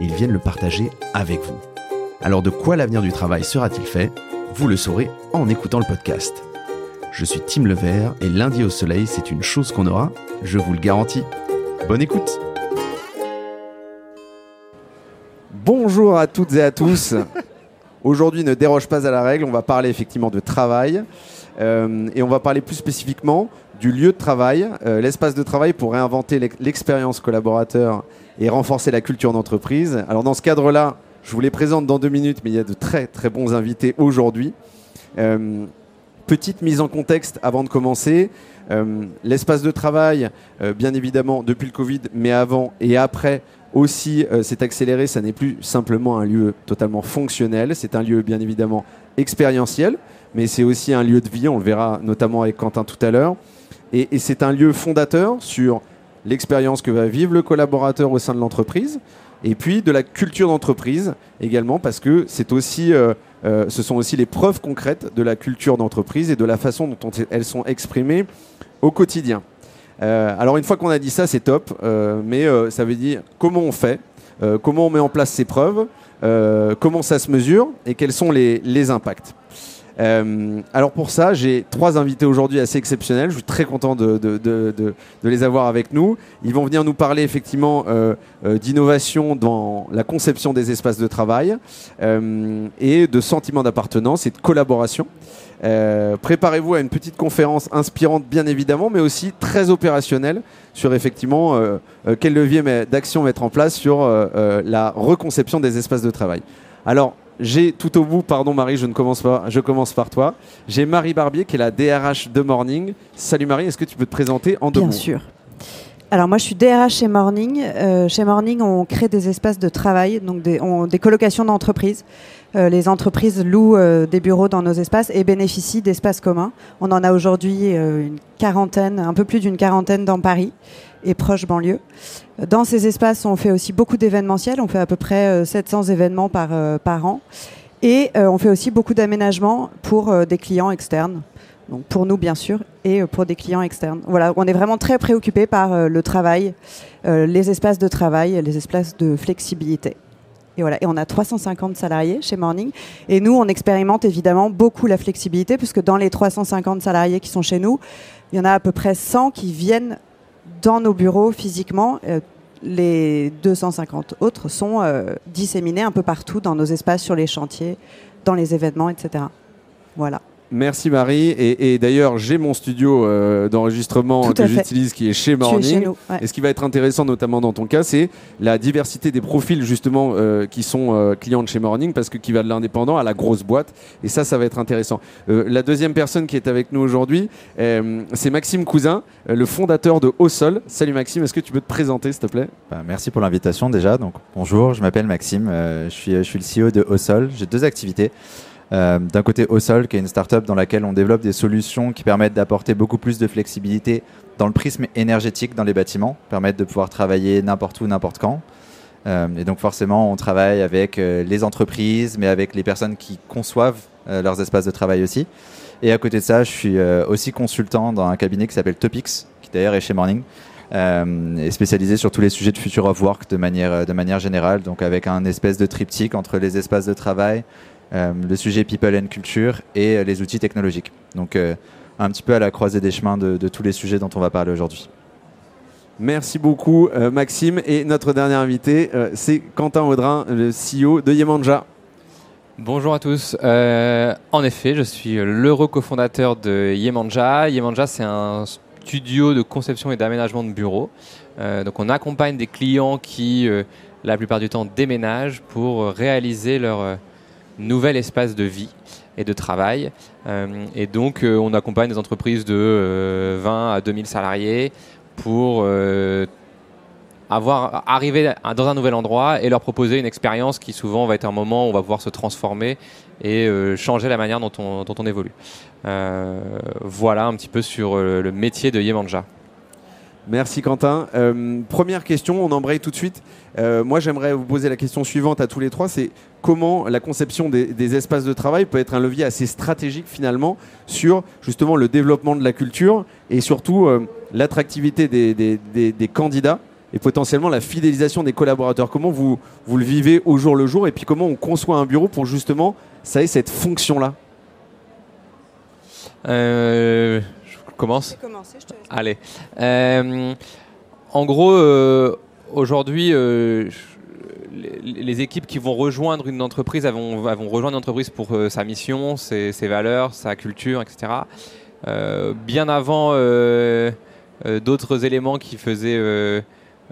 et ils viennent le partager avec vous. Alors de quoi l'avenir du travail sera-t-il fait? Vous le saurez en écoutant le podcast. Je suis Tim Levert et lundi au soleil, c'est une chose qu'on aura, je vous le garantis. Bonne écoute Bonjour à toutes et à tous. Aujourd'hui ne déroge pas à la règle, on va parler effectivement de travail euh, et on va parler plus spécifiquement du lieu de travail, euh, l'espace de travail pour réinventer l'expérience collaborateur et renforcer la culture d'entreprise. Alors dans ce cadre-là, je vous les présente dans deux minutes, mais il y a de très très bons invités aujourd'hui. Euh, petite mise en contexte avant de commencer. l'espace de travail, bien évidemment, depuis le Covid, mais avant et après, aussi s'est accéléré. Ça n'est plus simplement un lieu totalement fonctionnel, c'est un lieu bien évidemment expérientiel, mais c'est aussi un lieu de vie. On le verra notamment avec Quentin tout à l'heure. Et, c'est un lieu fondateur sur l'expérience que va vivre le collaborateur au sein de l'entreprise, et puis de la culture d'entreprise également, parce que c'est aussi, euh, euh, ce sont aussi les preuves concrètes de la culture d'entreprise et de la façon dont elles sont exprimées au quotidien. Euh, alors une fois qu'on a dit ça, c'est top, mais ça veut dire comment on fait, comment on met en place ces preuves, comment ça se mesure et quels sont les impacts. Euh, alors pour ça, j'ai trois invités aujourd'hui assez exceptionnels. Je suis très content de, les avoir avec nous. Ils vont venir nous parler effectivement euh, euh, d'innovation dans la conception des espaces de travail et de sentiment d'appartenance et de collaboration. Préparez-vous à une petite conférence inspirante bien évidemment, mais aussi très opérationnelle sur effectivement quel levier d'action mettre en place sur la reconception des espaces de travail. Alors j'ai tout au bout, pardon Marie, je ne commence pas, je commence par toi. J'ai Marie Barbier qui est la DRH de Morning. Salut Marie, est-ce que tu peux te présenter en deux mots Bien sûr. Alors moi je suis DRH chez Morning. Euh, chez Morning on crée des espaces de travail, donc des, des colocations d'entreprises. Euh, les entreprises louent euh, des bureaux dans nos espaces et bénéficient d'espaces communs. On en a aujourd'hui une quarantaine, un peu plus d'une quarantaine dans Paris et proche banlieue. Dans ces espaces, on fait aussi beaucoup d'événementiels. On fait à peu près 700 euh, événements par, euh, par an. Et euh, on fait aussi beaucoup d'aménagements pour des clients externes. Donc pour nous, bien sûr, et pour des clients externes. Voilà, on est vraiment très préoccupé par le travail, les espaces de travail, les espaces de flexibilité. Et voilà, et on a 350 salariés chez Morning. Et nous, on expérimente évidemment beaucoup la flexibilité, puisque dans les 350 salariés qui sont chez nous, il y en a à peu près 100 qui viennent dans nos bureaux physiquement. Euh, les 250 autres sont euh, disséminés un peu partout dans nos espaces, sur les chantiers, dans les événements, etc. Voilà. Merci Marie. Et, d'ailleurs, j'ai mon studio euh, d'enregistrement que j'utilise qui est chez Morning. Et ce qui va être intéressant, notamment dans ton cas, c'est la diversité des profils justement euh, qui sont euh, clients de chez Morning, parce que qui va de l'indépendant à la grosse boîte. Et ça, ça va être intéressant. la deuxième personne qui est avec nous aujourd'hui, c'est Maxime Cousin, le fondateur de Au Sol. Salut Maxime, est-ce que tu peux te présenter, s'il te plaît? Bah, Merci pour l'invitation déjà. Donc bonjour, je m'appelle Maxime, je suis, je suis le CEO de Au Sol. J'ai deux activités. Euh, d'un côté Osol, qui est une startup dans laquelle on développe des solutions qui permettent d'apporter beaucoup plus de flexibilité dans le prisme énergétique dans les bâtiments, permettent de pouvoir travailler n'importe où, n'importe quand. Euh, et donc forcément, on travaille avec euh, les entreprises, mais avec les personnes qui conçoivent leurs espaces de travail aussi. Et à côté de ça, je suis aussi consultant dans un cabinet qui s'appelle Topics, qui d'ailleurs est chez Morning, et spécialisé sur tous les sujets de future of work de manière, de manière générale, donc avec un espèce de triptyque entre les espaces de travail, le sujet people and culture et euh, les outils technologiques. Donc euh, un petit peu à la croisée des chemins de, tous les sujets dont on va parler aujourd'hui. Merci beaucoup Maxime. Et notre dernier invité, c'est Quentin Audrin, le CEO de Yemanja. Bonjour à tous. en effet, je suis l'heureux cofondateur de Yemanja. Yemanja, c'est un studio de conception et d'aménagement de bureaux. donc on accompagne des clients qui, la plupart du temps, déménagent pour réaliser leur nouvel espace de vie et de travail. Euh, et donc, euh, on accompagne des entreprises de 20 euh, à 2000 salariés pour avoir, arriver dans un nouvel endroit et leur proposer une expérience qui souvent va être un moment où on va pouvoir se transformer et changer la manière dont on, dont on évolue. Voilà un petit peu sur le métier de Yemanja. Merci Quentin. première question, on embraye tout de suite. moi j'aimerais vous poser la question suivante à tous les trois, c'est comment la conception des, espaces de travail peut être un levier assez stratégique finalement sur justement le développement de la culture et surtout l'attractivité des, des, candidats et potentiellement la fidélisation des collaborateurs. Comment vous, vous le vivez au jour le jour et puis comment on conçoit un bureau pour justement ça ait cette fonction-là? Euh, Je commence Allez. Euh, en gros, euh, aujourd'hui, les, équipes qui vont rejoindre une entreprise, elles vont, rejoindre une entreprise pour sa mission, ses, ses, valeurs, sa culture, etc. bien avant d'autres éléments qui faisaient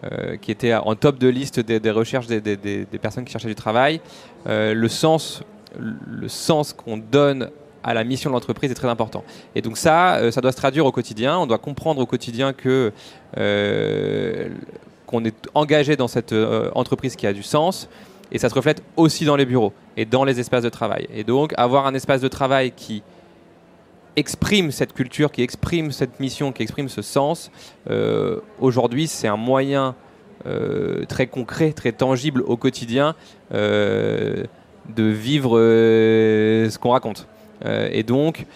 euh, qui était en top de liste des, recherches des, personnes qui cherchaient du travail. Euh, le sens, le sens qu'on donne à la mission de l'entreprise est très important. Et donc ça, euh, ça doit se traduire au quotidien. On doit comprendre au quotidien que qu'on est engagé dans cette entreprise qui a du sens. Et ça se reflète aussi dans les bureaux et dans les espaces de travail. Et donc avoir un espace de travail qui exprime cette culture, qui exprime cette mission, qui exprime ce sens, euh, aujourd'hui c'est un moyen euh, très concret, très tangible au quotidien euh, de vivre ce qu'on raconte. Et donc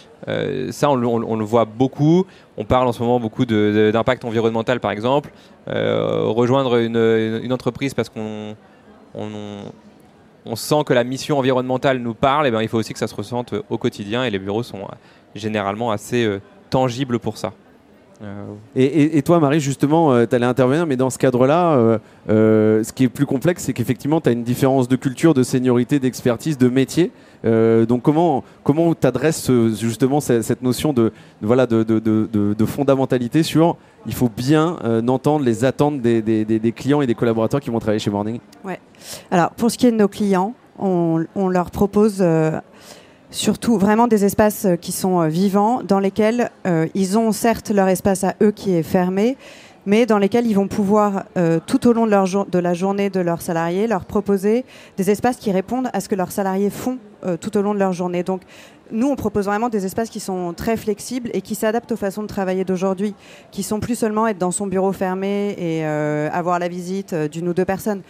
ça on, le voit beaucoup, on parle en ce moment beaucoup d'impact environnemental par exemple, rejoindre une, entreprise parce qu'on on, sent que la mission environnementale nous parle, et ben, il faut aussi que ça se ressente au quotidien et les bureaux sont généralement assez euh, tangible pour ça. Euh, et, toi, Marie, justement, euh, tu allais intervenir, mais dans ce cadre-là, ce qui est plus complexe, c'est qu'effectivement, tu as une différence de culture, de seniorité, d'expertise, de métier. Donc, comment comment t'adresses justement cette, notion de, voilà de, de, de, fondamentalité sur il faut bien entendre les attentes des, des, des, clients et des collaborateurs qui vont travailler chez Morning? Ouais. Alors, pour ce qui est de nos clients, on, on leur propose surtout vraiment des espaces euh, qui sont euh, vivants, dans lesquels euh, ils ont certes leur espace à eux qui est fermé, mais dans lesquels ils vont pouvoir, tout au long de, la journée de leurs salariés, leur proposer des espaces qui répondent à ce que leurs salariés font tout au long de leur journée. Donc, nous, on propose vraiment des espaces qui sont très flexibles et qui s'adaptent aux façons de travailler d'aujourd'hui, qui sont plus seulement être dans son bureau fermé et euh, avoir la visite euh, d'une ou deux personnes.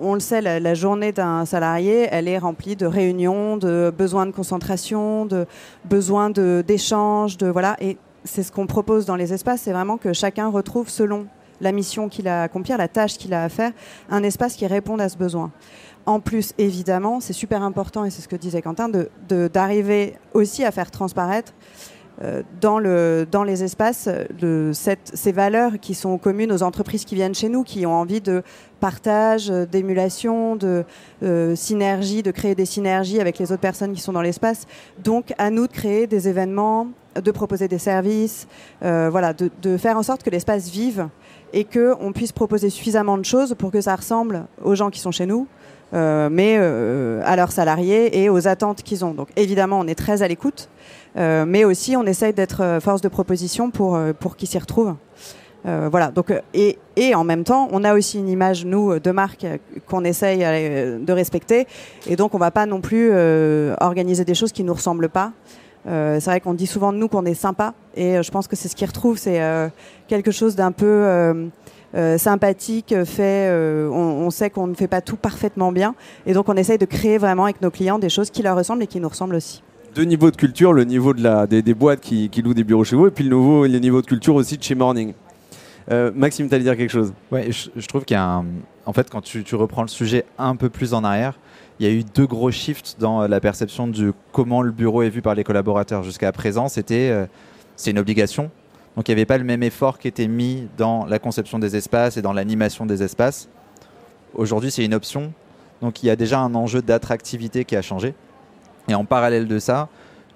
On le sait, la, journée d'un salarié, elle est remplie de réunions, de besoins de concentration, de besoins d'échange, de, de voilà. Et c'est ce qu'on propose dans les espaces, c'est vraiment que chacun retrouve selon la mission qu'il a à accomplir, la tâche qu'il a à faire, un espace qui réponde à ce besoin. En plus, évidemment, c'est super important, et c'est ce que disait Quentin, d'arriver aussi à faire transparaître dans, le, dans les espaces ces valeurs qui sont communes aux entreprises qui viennent chez nous, qui ont envie de partage, d'émulation, de euh, synergie, de créer des synergies avec les autres personnes qui sont dans l'espace. Donc, à nous de créer des événements, de proposer des services, euh, voilà, de, de, faire en sorte que l'espace vive et qu'on puisse proposer suffisamment de choses pour que ça ressemble aux gens qui sont chez nous, euh, mais euh, à leurs salariés et aux attentes qu'ils ont. Donc évidemment, on est très à l'écoute, euh, mais aussi on essaye d'être force de proposition pour, pour qu'ils s'y retrouvent. voilà. Donc, et, et, en même temps, on a aussi une image, nous, de marque qu'on essaye de respecter. Et donc, on ne va pas non plus organiser des choses qui ne nous ressemblent pas. c'est vrai qu'on dit souvent de nous qu'on est sympa. Et je pense que c'est ce qu'ils retrouvent. C'est quelque chose d'un peu euh, sympathique, fait. Euh, on, sait qu'on ne fait pas tout parfaitement bien, et donc on essaye de créer vraiment avec nos clients des choses qui leur ressemblent et qui nous ressemblent aussi deux niveaux de culture, le niveau de la, des, boîtes qui, louent des bureaux chez vous et puis le, nouveau, le niveau de culture aussi de chez Morning. Euh, Maxime, tu allais dire quelque chose? Ouais, je, trouve qu'il y a un... En fait, quand tu, reprends le sujet un peu plus en arrière, il y a eu deux gros shifts dans la perception de comment le bureau est vu par les collaborateurs. Jusqu'à présent, c'était c'est une obligation. Donc il n'y avait pas le même effort qui était mis dans la conception des espaces et dans l'animation des espaces. Aujourd'hui, c'est une option. Donc il y a déjà un enjeu d'attractivité qui a changé. Et en parallèle de ça,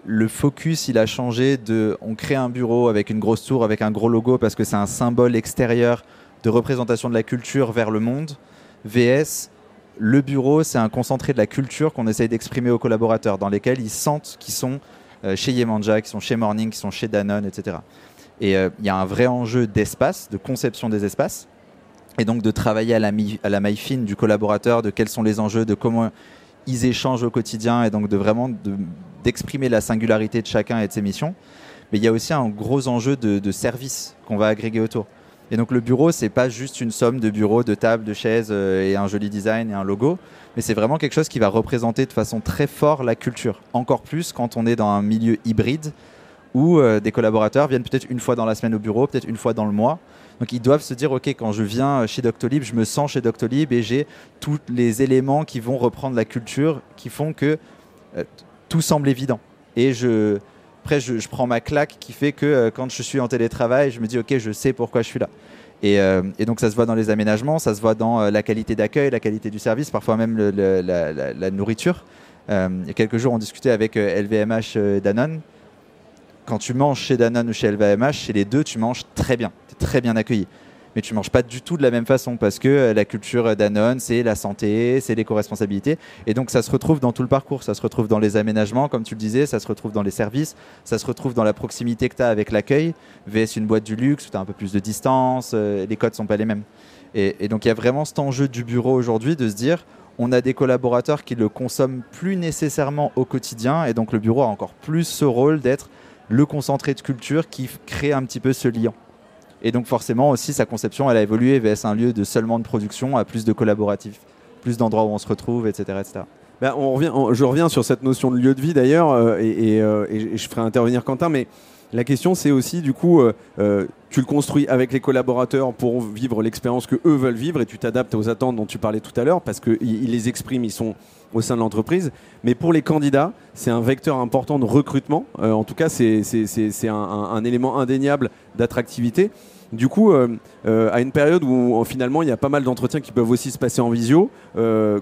le focus, il a changé on crée un bureau avec une grosse tour, avec un gros logo parce que c'est un symbole extérieur de représentation de la culture vers le monde. VS, le bureau, c'est un concentré de la culture qu'on essaye d'exprimer aux collaborateurs, dans lesquels ils sentent qu'ils sont euh, chez Yemanja, qu'ils sont chez Morning, qu'ils sont chez Danone, etc. Et euh, il y a un vrai enjeu d'espace, de conception des espaces. et donc de travailler à la, maille fine du collaborateur, de quels sont les enjeux, de comment ils échangent au quotidien, et donc de vraiment de- d'exprimer la singularité de chacun et de ses missions. Mais il y a aussi un gros enjeu de, de service qu'on va agréger autour. Et donc le bureau, c'est pas juste une somme de bureaux, de tables, de chaises euh, et un joli design et un logo, mais c'est vraiment quelque chose qui va représenter de façon très forte la culture. Encore plus quand on est dans un milieu hybride où euh, des collaborateurs viennent peut-être une fois dans la semaine au bureau, peut-être une fois dans le mois. Donc ils doivent se dire, ok, quand je viens chez Doctolib, je me sens chez Doctolib et j'ai tous les éléments qui vont reprendre la culture, qui font que euh, tout semble évident. Et après, je, prends ma claque qui fait que euh, quand je suis en télétravail, je me dis, ok, je sais pourquoi je suis là. Et, donc ça se voit dans les aménagements, ça se voit dans la qualité d'accueil, la qualité du service, parfois même la, la- nourriture. Il y a quelques jours, on discutait avec LVMH Danone. Quand tu manges chez Danone ou chez LVMH, chez les deux, tu manges très bien, tu es très bien accueilli. Mais tu manges pas du tout de la même façon parce que euh, la culture Danone, c'est la santé, c'est l'éco-responsabilité. Et donc ça se retrouve dans tout le parcours, ça se retrouve dans les aménagements, comme tu le disais, ça se retrouve dans les services, ça se retrouve dans la proximité que tu as avec l'accueil, VS une boîte du luxe où tu as un peu plus de distance, euh, les codes sont pas les mêmes. Et, et donc il y a vraiment cet enjeu du bureau aujourd'hui de se dire, on a des collaborateurs qui le consomment plus nécessairement au quotidien, et donc le bureau a encore plus ce rôle d'être le concentré de culture qui crée un petit peu ce lien. Et donc forcément aussi sa conception, elle a évolué VS un lieu de seulement de production à plus de collaboratif, plus d'endroits où on se retrouve, etc. etc. Ben, on revient, je reviens sur cette notion de lieu de vie d'ailleurs, euh, euh, et je ferai intervenir Quentin, mais la question c'est aussi du coup, euh, tu le construis avec les collaborateurs pour vivre l'expérience que eux veulent vivre, et tu t'adaptes aux attentes dont tu parlais tout à l'heure, parce qu'ils ils les expriment, ils sont au sein de l'entreprise. Mais pour les candidats, c'est un vecteur important de recrutement. Euh, en tout cas, c'est un, un- un élément indéniable d'attractivité. Du coup, euh, euh, à une période où finalement il y a pas mal d'entretiens qui peuvent aussi se passer en visio,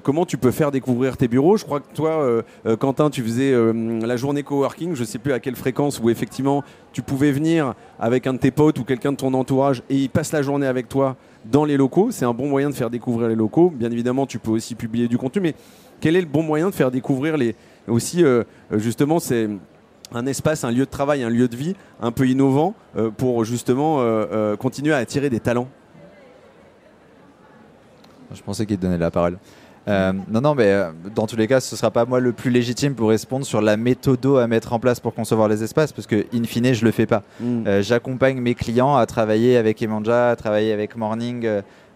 comment tu peux faire découvrir tes bureaux? Je crois que toi, Quentin, tu faisais la journée coworking, je sais plus à quelle fréquence, où effectivement tu pouvais venir avec un de tes potes ou quelqu'un de ton entourage et il passe la journée avec toi dans les locaux. C'est un bon moyen de faire découvrir les locaux. Bien évidemment, tu peux aussi publier du contenu, mais quel est le bon moyen de faire découvrir les aussi euh, justement c'est un espace, un lieu de travail, un lieu de vie un peu innovant euh, pour justement euh, continuer à attirer des talents? Je pensais qu'il te donnait la parole. Euh, non, non, mais euh, dans tous les cas, ce sera pas moi le plus légitime pour répondre sur la méthode à mettre en place pour concevoir les espaces, parce que in fine, je le fais pas. Euh, J'accompagne mes clients à travailler avec Emanja, à travailler avec Morning.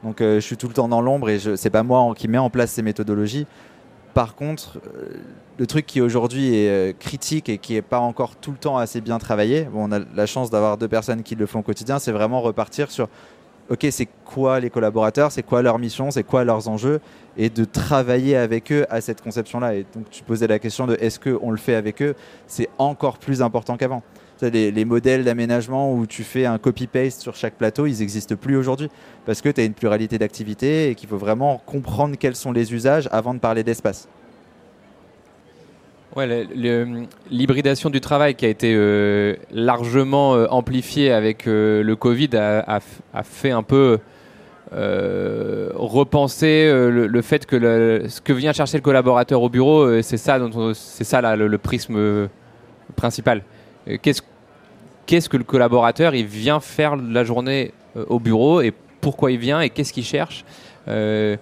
donc, je suis tout le temps dans l'ombre et je- c'est pas moi en- qui met en place ces méthodologies. Par contre, euh, le truc qui aujourd'hui est euh, critique et qui est pas encore tout le temps assez bien travaillé, on a la chance d'avoir deux personnes qui le font au quotidien, c'est vraiment repartir sur ok, c'est quoi les collaborateurs, c'est quoi leur mission, c'est quoi leurs enjeux, et de travailler avec eux à cette conception-là. Et donc, tu posais la question de est-ce qu'on le fait avec eux C'est encore plus important qu'avant. Les, les modèles d'aménagement où tu fais un copy-paste sur chaque plateau, ils n'existent plus aujourd'hui parce que tu as une pluralité d'activités et qu'il faut vraiment comprendre quels sont les usages avant de parler d'espace. L'hybridation du travail qui a été euh, largement euh, amplifiée avec euh, le Covid a, fait un peu repenser le, fait que ce que vient chercher le collaborateur au bureau, c'est ça, le, prisme principal. Qu'est-ce que le collaborateur il vient faire la journée euh, au bureau et pourquoi il vient et qu'est-ce qu'il cherche euh,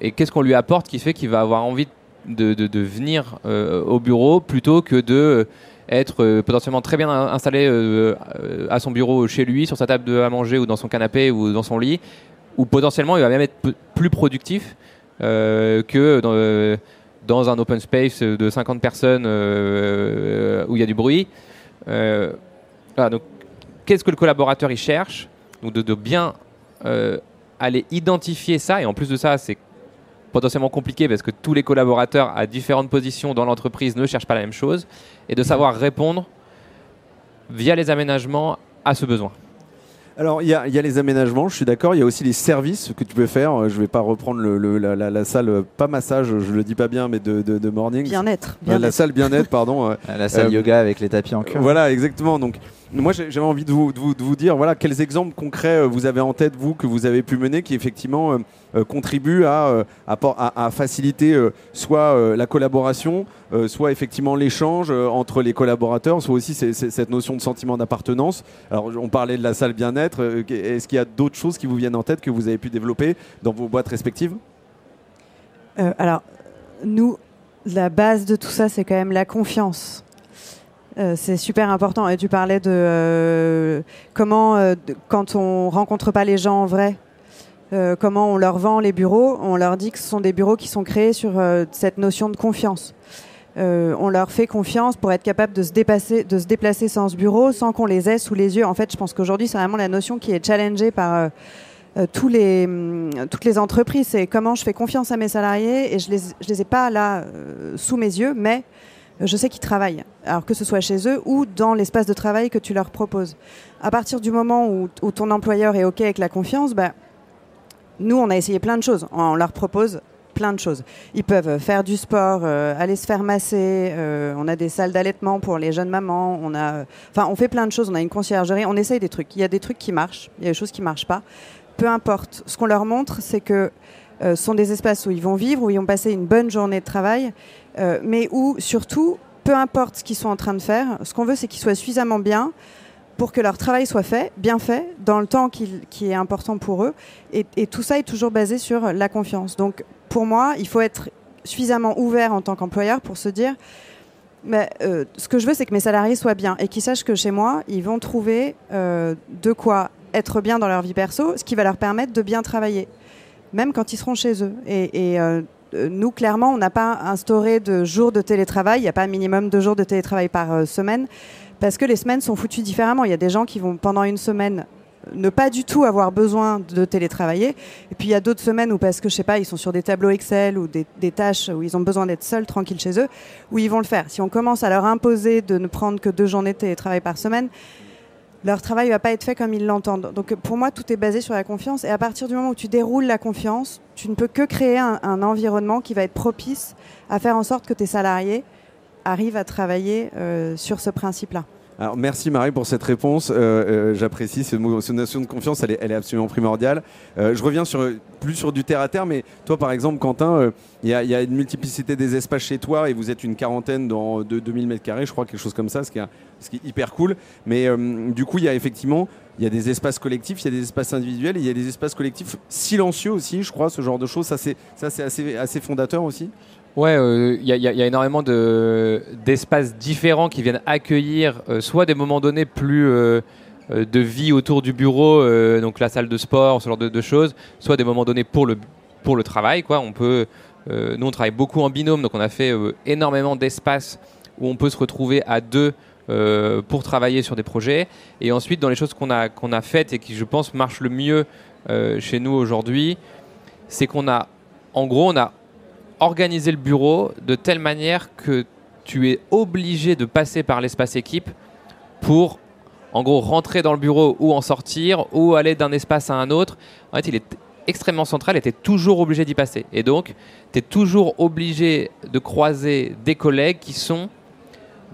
et qu'est-ce qu'on lui apporte qui fait qu'il va avoir envie de, venir euh, au bureau plutôt que de être potentiellement très bien in- installé à son bureau chez lui, sur sa table à manger ou dans son canapé ou dans son lit, ou potentiellement il va même être plus productif que dans, un open space de 50 personnes où il y a du bruit. Voilà, donc, qu'est-ce que le collaborateur il cherche Donc de, de bien euh, aller identifier ça, et en plus de ça, c'est potentiellement compliqué parce que tous les collaborateurs à différentes positions dans l'entreprise ne cherchent pas la même chose, et de savoir répondre via les aménagements à ce besoin. Alors, il y, a y les aménagements, je suis d'accord. Il y a aussi les services que tu peux faire. Euh, Je vais pas reprendre le- le- la, la- la salle, euh, pas massage, je le dis pas bien, mais de, de, de morning. Bien-être. La salle bien-être, pardon. La salle Euh, yoga avec les tapis en cuir. Voilà, exactement. Donc, moi, j'avais envie de vous, dire, voilà, quels exemples concrets euh, vous avez en tête, vous, que vous avez pu mener, qui effectivement euh, euh contribuent à, faciliter soit la collaboration, soit effectivement l'échange entre les collaborateurs, soit aussi cette notion de sentiment d'appartenance. Alors, on parlait de la salle bien-être. Est-ce qu'il y a d'autres choses qui vous viennent en tête que vous avez pu développer dans vos boîtes respectives? Alors, nous, la base de tout ça, c'est quand même la confiance. Euh, c'est super important. Et tu parlais de euh, comment, euh, quand on rencontre pas les gens en vrai, comment on leur vend les bureaux, on leur dit que ce sont des bureaux qui sont créés sur cette notion de confiance. on leur fait confiance pour être capable de se, dépasser, de se déplacer sans ce bureau, sans qu'on les ait sous les yeux. En fait, je pense qu'aujourd'hui, c'est vraiment la notion qui est challengée par tous les, hum, toutes les entreprises. C'est comment je fais confiance à mes salariés et je les, je les ai pas là sous mes yeux, mais je sais qu'ils travaillent, alors que ce soit chez eux ou dans l'espace de travail que tu leur proposes. À partir du moment où, ton employeur est OK avec la confiance, bah, nous, on a essayé plein de choses. On leur propose plein de choses. Ils peuvent faire du sport, euh, aller se faire masser. Euh, on a des salles d'allaitement pour les jeunes mamans. On on fait plein de choses. On a une conciergerie. On essaye des trucs. Il y a des trucs qui marchent. Il y a des choses qui marchent pas. Peu importe. Ce qu'on leur montre, c'est que euh, sont des espaces où ils vont vivre, où ils vont passer une bonne journée de travail, euh, mais où surtout, peu importe ce qu'ils sont en train de faire, ce qu'on veut, c'est qu'ils soient suffisamment bien pour que leur travail soit fait, bien fait, dans le temps qui, est important pour eux. Et, tout ça est toujours basé sur la confiance. Donc, pour moi, il faut être suffisamment ouvert en tant qu'employeur pour se dire, mais, euh, ce que je veux, c'est que mes salariés soient bien et qu'ils sachent que chez moi, ils vont trouver de quoi être bien dans leur vie perso, ce qui va leur permettre de bien travailler même quand ils seront chez eux. Et, euh, nous, clairement, on n'a pas instauré de jours de télétravail. Il n'y a pas un minimum de jours de télétravail par euh, semaine, parce que les semaines sont foutues différemment. Il y a des gens qui vont pendant une semaine ne pas du tout avoir besoin de télétravailler. Et puis il y a d'autres semaines où parce que je sais pas, ils sont sur des tableaux Excel ou des, des tâches où ils ont besoin d'être seuls, tranquilles chez eux, où ils vont le faire. Si on commence à leur imposer de ne prendre que deux journées de télétravail par semaine, leur travail ne va pas être fait comme ils l'entendent. Donc pour moi, tout est basé sur la confiance. Et à partir du moment où tu déroules la confiance, tu ne peux que créer un, environnement qui va être propice à faire en sorte que tes salariés arrivent à travailler euh, sur ce principe-là. Merci Marie pour cette réponse. Euh, euh, j'apprécie cette, notion de confiance, elle est, absolument primordiale. Euh, je reviens plus sur du terre à terre, mais toi par exemple, Quentin, il y, a une multiplicité des espaces chez toi et vous êtes une quarantaine dans, de 2000 m2, je crois, quelque chose comme ça, ce qui est, hyper cool. Mais du coup, il y a effectivement y a des espaces collectifs, il y a des espaces individuels, et il y a des espaces collectifs silencieux aussi, je crois, ce genre de choses. Ça, c'est assez fondateur aussi. Ouais, il euh, y, a énormément d'espaces différents qui viennent accueillir euh, soit des moments donnés plus euh, de vie autour du bureau, donc la salle de sport, ce genre de, choses, soit des moments donnés pour le, pour le travail. Quoi. On peut, nous, on travaille beaucoup en binôme, donc on a fait énormément d'espaces où on peut se retrouver à deux pour travailler sur des projets. Et ensuite, dans les choses qu'on a, qu'on a faites et qui, je pense, marchent le mieux chez nous aujourd'hui, c'est qu'on a, en gros, on a organiser le bureau de telle manière que tu es obligé de passer par l'espace équipe pour en gros rentrer dans le bureau ou en sortir ou aller d'un espace à un autre. En fait, il est extrêmement central et tu es toujours obligé d'y passer. Et donc, tu es toujours obligé de croiser des collègues qui sont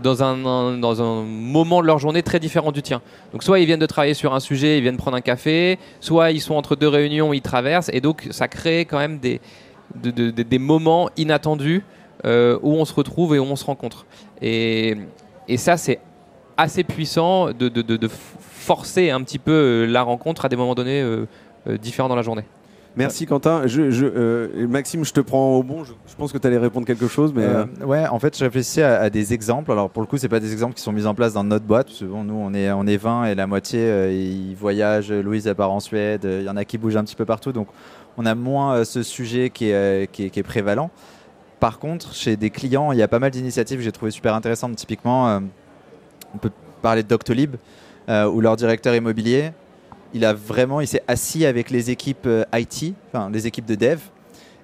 dans un, dans un moment de leur journée très différent du tien. Donc soit ils viennent de travailler sur un sujet, ils viennent prendre un café, soit ils sont entre deux réunions, ils traversent, et donc ça crée quand même des, des moments inattendus euh, où on se retrouve et où on se rencontre. Et, et ça, c'est assez puissant de, de, forcer un petit peu euh, la rencontre à des moments donnés euh, différents dans la journée. Merci Quentin. Je, Maxime, je te prends au bon. Je, pense que tu allais répondre quelque chose. Mais Ouais, en fait, je réfléchis à, des exemples. Alors, pour le coup, c'est pas des exemples qui sont mis en place dans notre boîte. Parce que bon, nous, on est, on est 20 et la moitié, ils voyagent. Louise, elle part en Suède. Il y en a qui bougent un petit peu partout. Donc, on a moins euh, ce sujet euh, qui est, prévalent. Par contre, chez des clients, il y a pas mal d'initiatives que j'ai trouvé super intéressantes. Typiquement, euh, on peut parler de Doctolib, où leur directeur immobilier, il a vraiment, il s'est assis avec les équipes IT, les équipes de dev,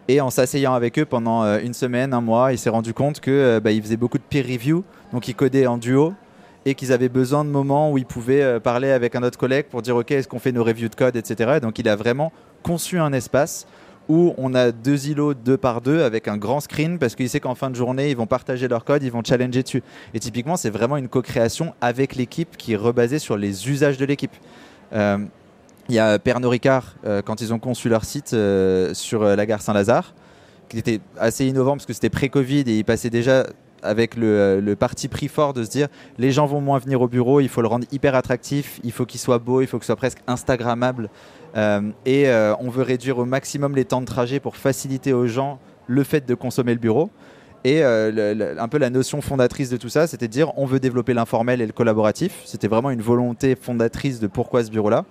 et en s'asseyant avec eux pendant une semaine, un mois, il s'est rendu compte que bah, faisait beaucoup de peer review, donc ils codaient en duo et qu'ils avaient besoin de moments où ils pouvaient parler avec un autre collègue pour dire ok est-ce qu'on fait nos reviews de code etc. donc il a vraiment conçu un espace où on a deux îlots deux par deux avec un grand screen parce qu'il sait qu'en fin de journée, ils vont partager leur code, ils vont challenger dessus. Et typiquement, c'est vraiment une co-création avec l'équipe qui est rebasée sur les usages de l'équipe. Euh, il y a Pernod Ricard, euh, quand ils ont conçu leur site euh, sur la gare Saint-Lazare, qui était assez innovant parce que c'était pré-Covid et ils passaient déjà avec le, le, parti pris fort de se dire les gens vont moins venir au bureau, il faut le rendre hyper attractif, il faut qu'il soit beau, il faut qu'il soit presque instagrammable euh, et euh, on veut réduire au maximum les temps de trajet pour faciliter aux gens le fait de consommer le bureau. Et euh, un peu la notion fondatrice de tout ça, c'était de dire on veut développer l'informel et le collaboratif. C'était vraiment une volonté fondatrice de pourquoi ce bureau-là.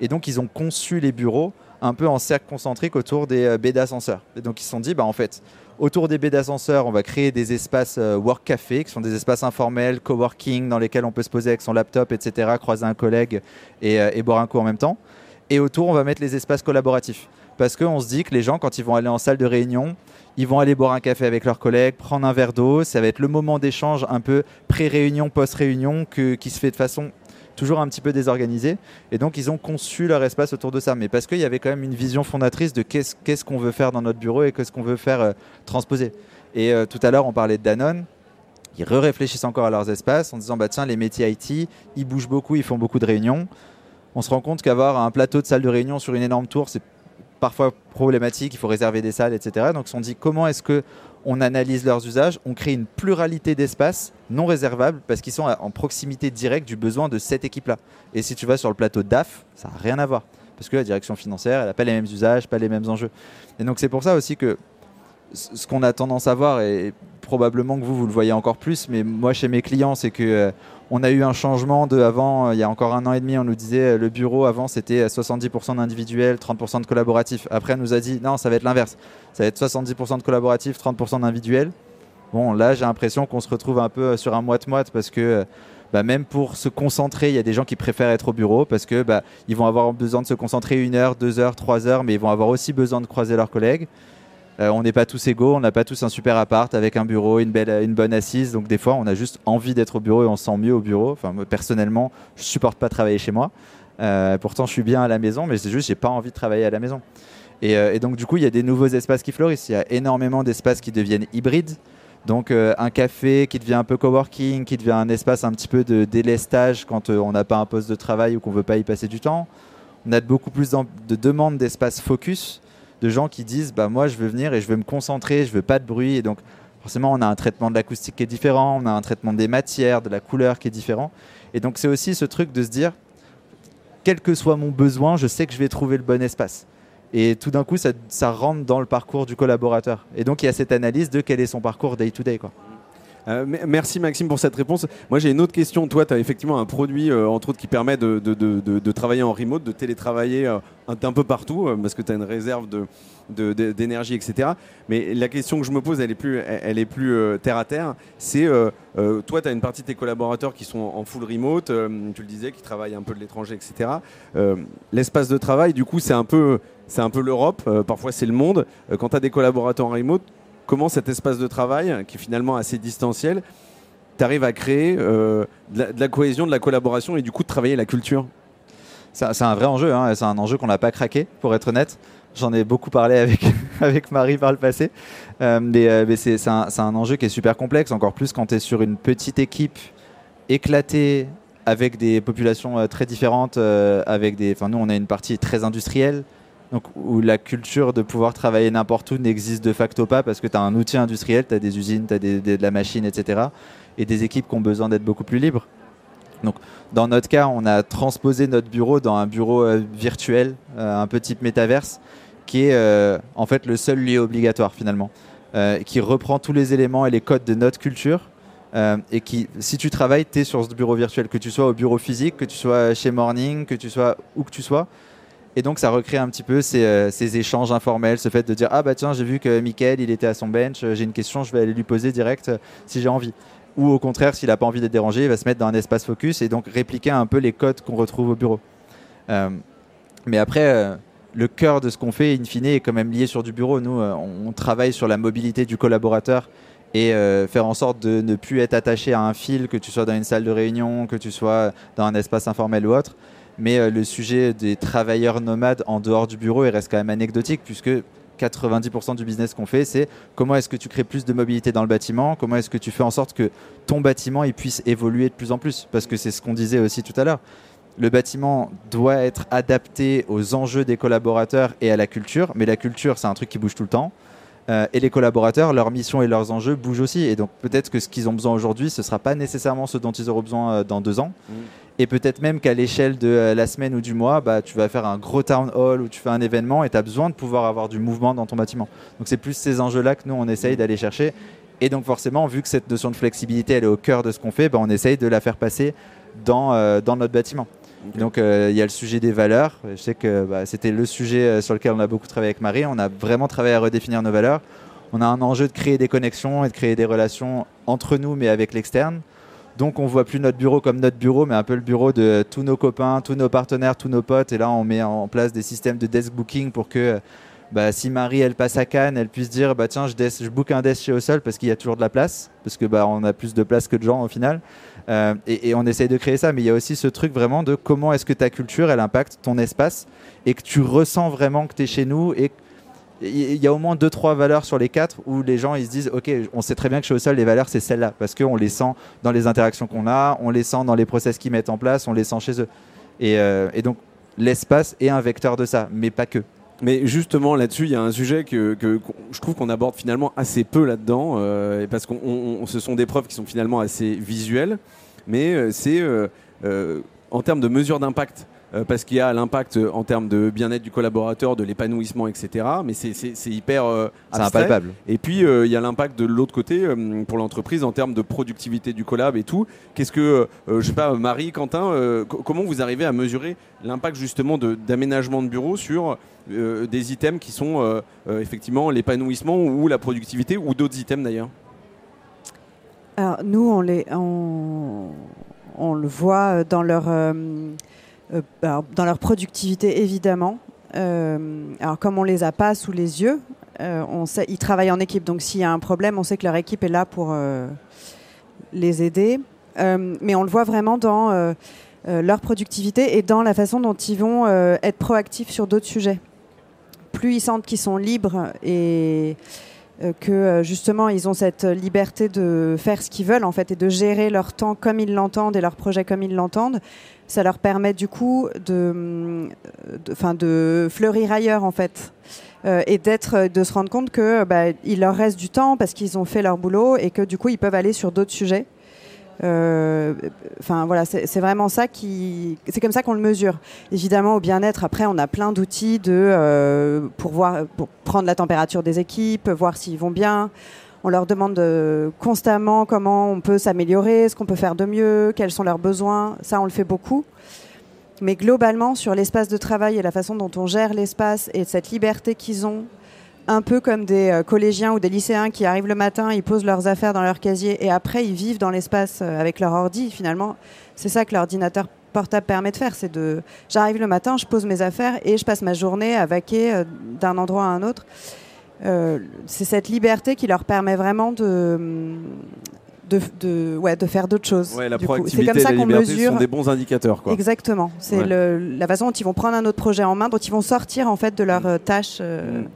Et donc ils ont conçu les bureaux un peu en cercle concentrique autour des baies d'ascenseur. Et donc ils se sont dit, bah, en fait, autour des baies d'ascenseur, on va créer des espaces work café, qui sont des espaces informels, coworking, dans lesquels on peut se poser avec son laptop, etc., croiser un collègue et, et boire un coup en même temps. Et autour, on va mettre les espaces collaboratifs. Parce qu'on se dit que les gens, quand ils vont aller en salle de réunion, ils vont aller boire un café avec leurs collègues, prendre un verre d'eau. Ça va être le moment d'échange un peu pré-réunion, post-réunion, qui se fait de façon toujours un petit peu désorganisée. Et donc, ils ont conçu leur espace autour de ça. Mais parce qu'il y avait quand même une vision fondatrice de qu'est-ce qu'est-ce qu'on veut faire dans notre bureau et qu'est-ce qu'on veut faire euh, transposer. Et euh, tout à l'heure, on parlait de Danone. Ils réfléchissent encore à leurs espaces en disant bah tiens les métiers IT ils bougent beaucoup ils font beaucoup de réunions on se rend compte qu'avoir un plateau de salle de réunion sur une énorme tour, c'est parfois problématique, il faut réserver des salles, etc. Donc on dit comment est-ce que on analyse leurs usages, on crée une pluralité d'espaces non réservables parce qu'ils sont en proximité directe du besoin de cette équipe-là. Et si tu vas sur le plateau DAF, ça n'a rien à voir. Parce que la direction financière, elle n'a pas les mêmes usages, pas les mêmes enjeux. Et donc c'est pour ça aussi que ce qu'on a tendance à voir, et probablement que vous, vous le voyez encore plus, mais moi chez mes clients, c'est que euh, on a eu un changement de avant, euh, il y a encore un an et demi, on nous disait euh, le bureau avant c'était 70% d'individuel, 30% de collaboratif. Après, on nous a dit non, ça va être l'inverse. Ça va être 70% de collaboratif, 30% d'individuel. Bon, là, j'ai l'impression qu'on se retrouve un peu sur un moite-moite parce que bah, même pour se concentrer, il y a des gens qui préfèrent être au bureau parce que bah, ils vont avoir besoin de se concentrer une heure, deux heures, trois heures, mais ils vont avoir aussi besoin de croiser leurs collègues. Euh, on n'est pas tous égaux, on n'a pas tous un super appart avec un bureau, une, belle, une bonne assise. Donc des fois, on a juste envie d'être au bureau et on se sent mieux au bureau. Enfin, moi, personnellement, je supporte pas travailler chez moi. Euh, pourtant, je suis bien à la maison, mais c'est juste, j'ai pas envie de travailler à la maison. Et, euh, et, donc, du coup, il y a des nouveaux espaces qui fleurissent. Il y a énormément d'espaces qui deviennent hybrides. Donc, un café qui devient un peu coworking, qui devient un espace un petit peu de délestage quand on n'a pas un poste de travail ou qu'on veut pas y passer du temps. On a beaucoup plus de demandes d'espace focus de gens qui disent bah moi je veux venir et je veux me concentrer, je veux pas de bruit et donc forcément on a un traitement de l'acoustique qui est différent, on a un traitement des matières, de la couleur qui est différent et donc c'est aussi ce truc de se dire quel que soit mon besoin, je sais que je vais trouver le bon espace. Et tout d'un coup, ça, rentre dans le parcours du collaborateur. Et donc, il y a cette analyse de quel est son parcours day-to-day. -day. Euh, merci Maxime pour cette réponse. Moi j'ai une autre question. Toi tu as effectivement un produit euh, entre autres qui permet de, travailler en remote, de télétravailler euh, un, peu partout parce que tu as une réserve d'énergie, etc. Mais la question que je me pose, elle est plus, terre à terre. C'est toi tu as une partie de tes collaborateurs qui sont en full remote, tu le disais, qui travaillent un peu de l'étranger, etc. L'espace de travail, du coup c'est un peu l'Europe, parfois c'est le monde. quand tu as des collaborateurs en remote, comment cet espace de travail, qui est finalement assez distanciel, tu arrives à créer euh, de, la, cohésion, de la collaboration et du coup de travailler la culture? C'est un vrai enjeu, hein, c'est un enjeu qu'on n'a pas craqué, pour être honnête. J'en ai beaucoup parlé avec, avec Marie par le passé. Euh, mais, euh, c'est un, enjeu qui est super complexe, encore plus quand tu es sur une petite équipe éclatée avec des populations très différentes. Avec des, nous, on a une partie très industrielle donc, où la culture de pouvoir travailler n'importe où n'existe de facto pas parce que tu as un outil industriel, tu as des usines, tu as des, de la machine, etc. Et des équipes qui ont besoin d'être beaucoup plus libres. Donc, dans notre cas, on a transposé notre bureau dans un bureau euh, virtuel, euh, un peu type métaverse, qui est euh, en fait le seul lieu obligatoire finalement, qui reprend tous les éléments et les codes de notre culture. Et qui, si tu travailles, tu es sur ce bureau virtuel, que tu sois au bureau physique, que tu sois chez Morning, que tu sois où que tu sois, et donc ça recrée un petit peu ces, euh, ces, échanges informels, ce fait de dire ah bah tiens j'ai vu que Michael il était à son bench, j'ai une question, je vais aller lui poser direct euh, si j'ai envie. Ou au contraire s'il n'a pas envie d'être dérangé, il va se mettre dans un espace focus et donc répliquer un peu les codes qu'on retrouve au bureau. Euh, mais après euh, le cœur de ce qu'on fait in fine est quand même lié sur du bureau. Nous euh, on travaille sur la mobilité du collaborateur et euh, faire en sorte de ne plus être attaché à un fil, que tu sois dans une salle de réunion, que tu sois dans un espace informel ou autre mais euh, le sujet des travailleurs nomades en dehors du bureau il reste quand même anecdotique puisque 90% du business qu'on fait, c'est comment est-ce que tu crées plus de mobilité dans le bâtiment, comment est-ce que tu fais en sorte que ton bâtiment il puisse évoluer de plus en plus, parce que c'est ce qu'on disait aussi tout à l'heure. Le bâtiment doit être adapté aux enjeux des collaborateurs et à la culture, mais la culture c'est un truc qui bouge tout le temps. Euh, et les collaborateurs, leurs missions et leurs enjeux bougent aussi. Et donc peut-être que ce qu'ils ont besoin aujourd'hui, ce ne sera pas nécessairement ce dont ils auront besoin euh, dans deux ans. Mm. Et peut-être même qu'à l'échelle de euh, la semaine ou du mois, bah, tu vas faire un gros town hall ou tu fais un événement et tu as besoin de pouvoir avoir du mouvement dans ton bâtiment. Donc c'est plus ces enjeux-là que nous, on essaye d'aller chercher. Et donc forcément, vu que cette notion de flexibilité, elle est au cœur de ce qu'on fait, bah, on essaye de la faire passer dans, euh, dans notre bâtiment. Donc euh, il y a le sujet des valeurs. Je sais que bah, c'était le sujet sur lequel on a beaucoup travaillé avec Marie. On a vraiment travaillé à redéfinir nos valeurs. On a un enjeu de créer des connexions et de créer des relations entre nous, mais avec l'externe. Donc on voit plus notre bureau comme notre bureau, mais un peu le bureau de tous nos copains, tous nos partenaires, tous nos potes. Et là, on met en place des systèmes de desk booking pour que bah, si Marie elle passe à Cannes, elle puisse dire bah tiens je, book un desk chez Osol parce qu'il y a toujours de la place, parce que bah on a plus de place que de gens au final. Euh, et, et on essaye de créer ça, mais il y a aussi ce truc vraiment de comment est-ce que ta culture elle impacte ton espace et que tu ressens vraiment que tu es chez nous et il y a au moins deux trois valeurs sur les quatre où les gens ils se disent ok on sait très bien que chez Osol les valeurs c'est celles-là parce qu'on les sent dans les interactions qu'on a on les sent dans les process qu'ils mettent en place on les sent chez eux. Et, euh, donc l'espace est un vecteur de ça mais pas que. Mais justement, là-dessus, il y a un sujet que, que- je trouve qu'on aborde finalement assez peu là-dedans, euh, parce on- ce sont des preuves qui sont finalement assez visuelles, mais euh, c'est en termes de mesure d'impact. Euh, parce qu'il y a l'impact en termes de bien-être du collaborateur, de l'épanouissement, etc. Mais c'est- c'est c'est hyper euh, impalpable Et puis, euh, il y a l'impact de l'autre côté euh, pour l'entreprise en termes de productivité du collab et tout. Qu'est-ce que, euh, je sais pas, Marie, Quentin, euh, co- comment vous arrivez à mesurer l'impact justement de- d'aménagement de, bureau sur euh, des items qui sont euh, euh, effectivement l'épanouissement ou la productivité ou d'autres items d'ailleurs? Alors, nous, on, les, on, on le voit dans leur, euh, euh, alors, dans leur productivité, évidemment. Euh, alors, comme on les a pas sous les yeux, euh, ils travaillent en équipe. Donc, s'il y a un problème, on sait que leur équipe est là pour euh, les aider. Euh, mais on le voit vraiment dans euh, euh, leur productivité et dans la façon dont ils vont euh, être proactifs sur d'autres sujets. Plus ils sentent qu'ils sont libres et euh, que euh, justement ils ont cette liberté de faire ce qu'ils veulent en fait et de gérer leur temps comme ils l'entendent et leur projet comme ils l'entendent, ça leur permet du coup de, de, de fleurir ailleurs en fait. Euh, et d'être, de se rendre compte que bah, il leur reste du temps parce qu'ils ont fait leur boulot et que du coup ils peuvent aller sur d'autres sujets. Euh, Enfin voilà, c'est vraiment ça qui, c'est comme ça qu'on le mesure. Évidemment au bien-être, après on a plein d'outils de euh, pour voir, pour prendre la température des équipes, voir s'ils vont bien. On leur demande euh, constamment comment on peut s'améliorer, ce qu'on peut faire de mieux, quels sont leurs besoins. Ça on le fait beaucoup. Mais globalement sur l'espace de travail et la façon dont on gère l'espace et cette liberté qu'ils ont un peu comme des euh, collégiens ou des lycéens qui arrivent le matin, ils posent leurs affaires dans leur casier et après ils vivent dans l'espace euh, avec leur ordi. Finalement, c'est ça que l'ordinateur portable permet de faire. C'est de, j'arrive le matin, je pose mes affaires et je passe ma journée à vaquer d'un endroit à un autre. Euh, c'est cette liberté qui leur permet vraiment de, de, de, ouais, de faire d'autres choses. Ouais, la du coup. C'est proactivité comme et ça la qu'on liberté mesure. sont des bons indicateurs. Quoi. Exactement. C'est Ouais. la façon dont ils vont prendre un autre projet en main, dont ils vont sortir en fait de leur euh, tâche. euh, Mm.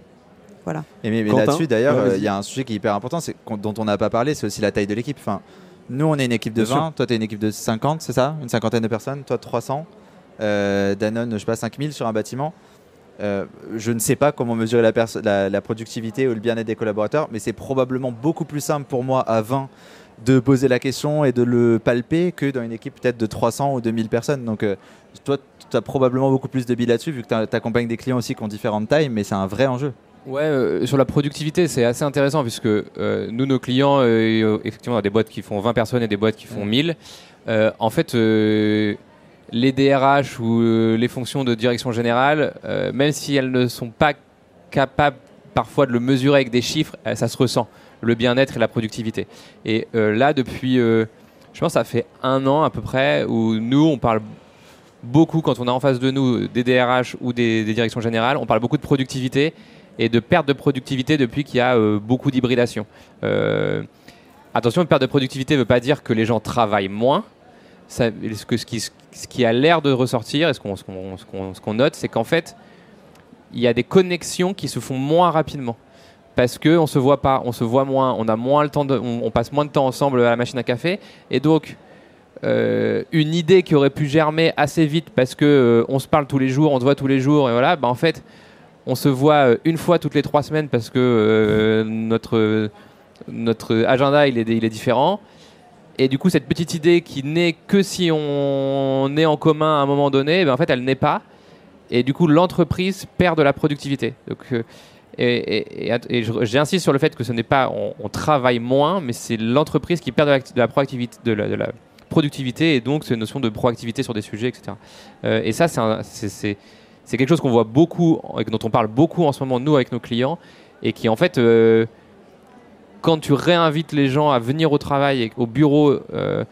Voilà. Et mais, là-dessus, d'ailleurs, Ouais, euh, il y a un sujet qui est hyper important, c'est dont on n'a pas parlé, c'est aussi la taille de l'équipe. Enfin, nous, on est une équipe de Bien 20, toi, tu es une équipe de 50, c'est ça? Une cinquantaine de personnes, toi, 300. Euh, Danone, je sais pas, 5000 sur un bâtiment. Euh, je ne sais pas comment mesurer la, perso- la- la productivité ou le bien-être des collaborateurs, mais c'est probablement beaucoup plus simple pour moi à 20 de poser la question et de le palper que dans une équipe peut-être de 300 ou 2000 personnes. Donc, euh, toi, tu as probablement beaucoup plus de billes là-dessus, vu que tu accompagnes des clients aussi qui ont différentes tailles, mais c'est un vrai enjeu. Ouais, euh, sur la productivité, c'est assez intéressant puisque euh, nous, nos clients, euh, effectivement, on a des boîtes qui font 20 personnes et des boîtes qui font 1000. Euh, en fait, euh, les DRH ou euh, les fonctions de direction générale, euh, même si elles ne sont pas capables parfois de le mesurer avec des chiffres, euh, ça se ressent, le bien-être et la productivité. Et là, depuis, je pense, ça fait un an à peu près, où nous, on parle beaucoup, quand on a en face de nous des DRH ou des, des directions générales, on parle beaucoup de productivité et de perte de productivité depuis qu'il y a beaucoup d'hybridation. Attention, une perte de productivité ne veut pas dire que les gens travaillent moins. Ce, que, ce, qui, ce qui a l'air de ressortir et ce qu'on ce qu'on- ce qu'on- note, c'est qu'en fait, il y a des connexions qui se font moins rapidement parce que on se voit pas, on se voit moins, on a moins le temps de, on, passe moins de temps ensemble à la machine à café, et donc euh, une idée qui aurait pu germer assez vite parce que euh, on se parle tous les jours, on se voit tous les jours, et voilà, bah en fait, on se voit euh, une fois toutes les trois semaines parce que notre notre agenda il est, il est différent. Et du coup, cette petite idée qui n'est que si on est en commun à un moment donné, ben en fait, elle n'est pas. Et du coup, l'entreprise perd de la productivité. Donc, et, j'insiste sur le fait que ce n'est pas on, travaille moins, mais c'est l'entreprise qui perd de la, proactivité, de la, productivité et donc cette notion de proactivité sur des sujets, etc. Euh, et ça, c'est quelque chose qu'on voit beaucoup dont on parle beaucoup en ce moment nous avec nos clients et qui en fait euh, quand tu réinvites les gens à venir au travail et au bureau euh,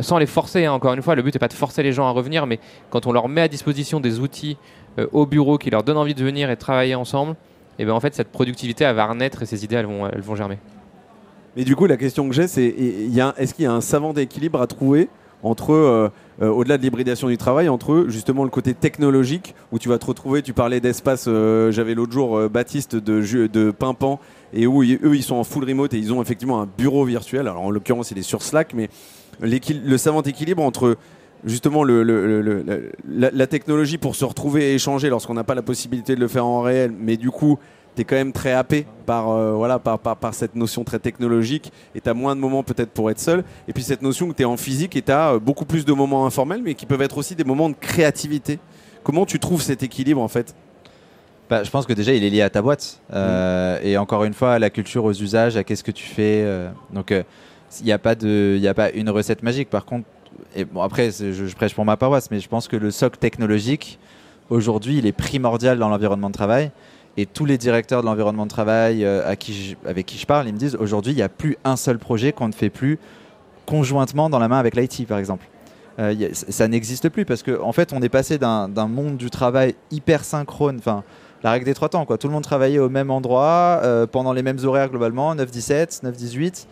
sans les forcer, hein, encore une fois, le but n'est pas de forcer les gens à revenir, mais quand on leur met à disposition des outils au bureau qui leur donnent envie de venir et de travailler ensemble, et ben en fait cette productivité va renaître et ces idées vont, vont germer. Mais du coup la question que j'ai c'est est-ce qu'il y a un savant équilibre à trouver entre euh, euh, au-delà de l'hybridation du travail, entre justement le côté technologique où tu vas te retrouver, tu parlais d'espace, euh, j'avais l'autre jour Baptiste de, de Pimpan et où eux ils sont en full remote et ils ont effectivement un bureau virtuel, alors en l'occurrence il est sur Slack, mais le savant équilibre entre justement le, la, technologie pour se retrouver et échanger lorsqu'on n'a pas la possibilité de le faire en réel, mais du coup, tu es quand même très happé par, euh, voilà, par, par, cette notion très technologique et tu as moins de moments peut-être pour être seul. Et puis cette notion que tu es en physique et tu as euh, beaucoup plus de moments informels, mais qui peuvent être aussi des moments de créativité. Comment tu trouves cet équilibre en fait? Bah, je pense que déjà il est lié à ta boîte euh, et encore une fois à la culture, aux usages, à qu'est-ce que tu fais. donc il n'y a pas a pas une recette magique. Par contre, bon, après, je, prêche pour ma paroisse, mais je pense que le socle technologique, aujourd'hui, il est primordial dans l'environnement de travail. Et tous les directeurs de l'environnement de travail euh, avec qui je parle, ils me disent aujourd'hui, il n'y a plus un seul projet qu'on ne fait plus conjointement dans la main avec l'IT, par exemple. Euh, ça n'existe plus parce qu'en en fait, on est passé d'un monde du travail hyper synchrone. Enfin, la règle des trois temps, quoi. Tout le monde travaillait au même endroit, euh, pendant les mêmes horaires globalement, 9-17, 9-18.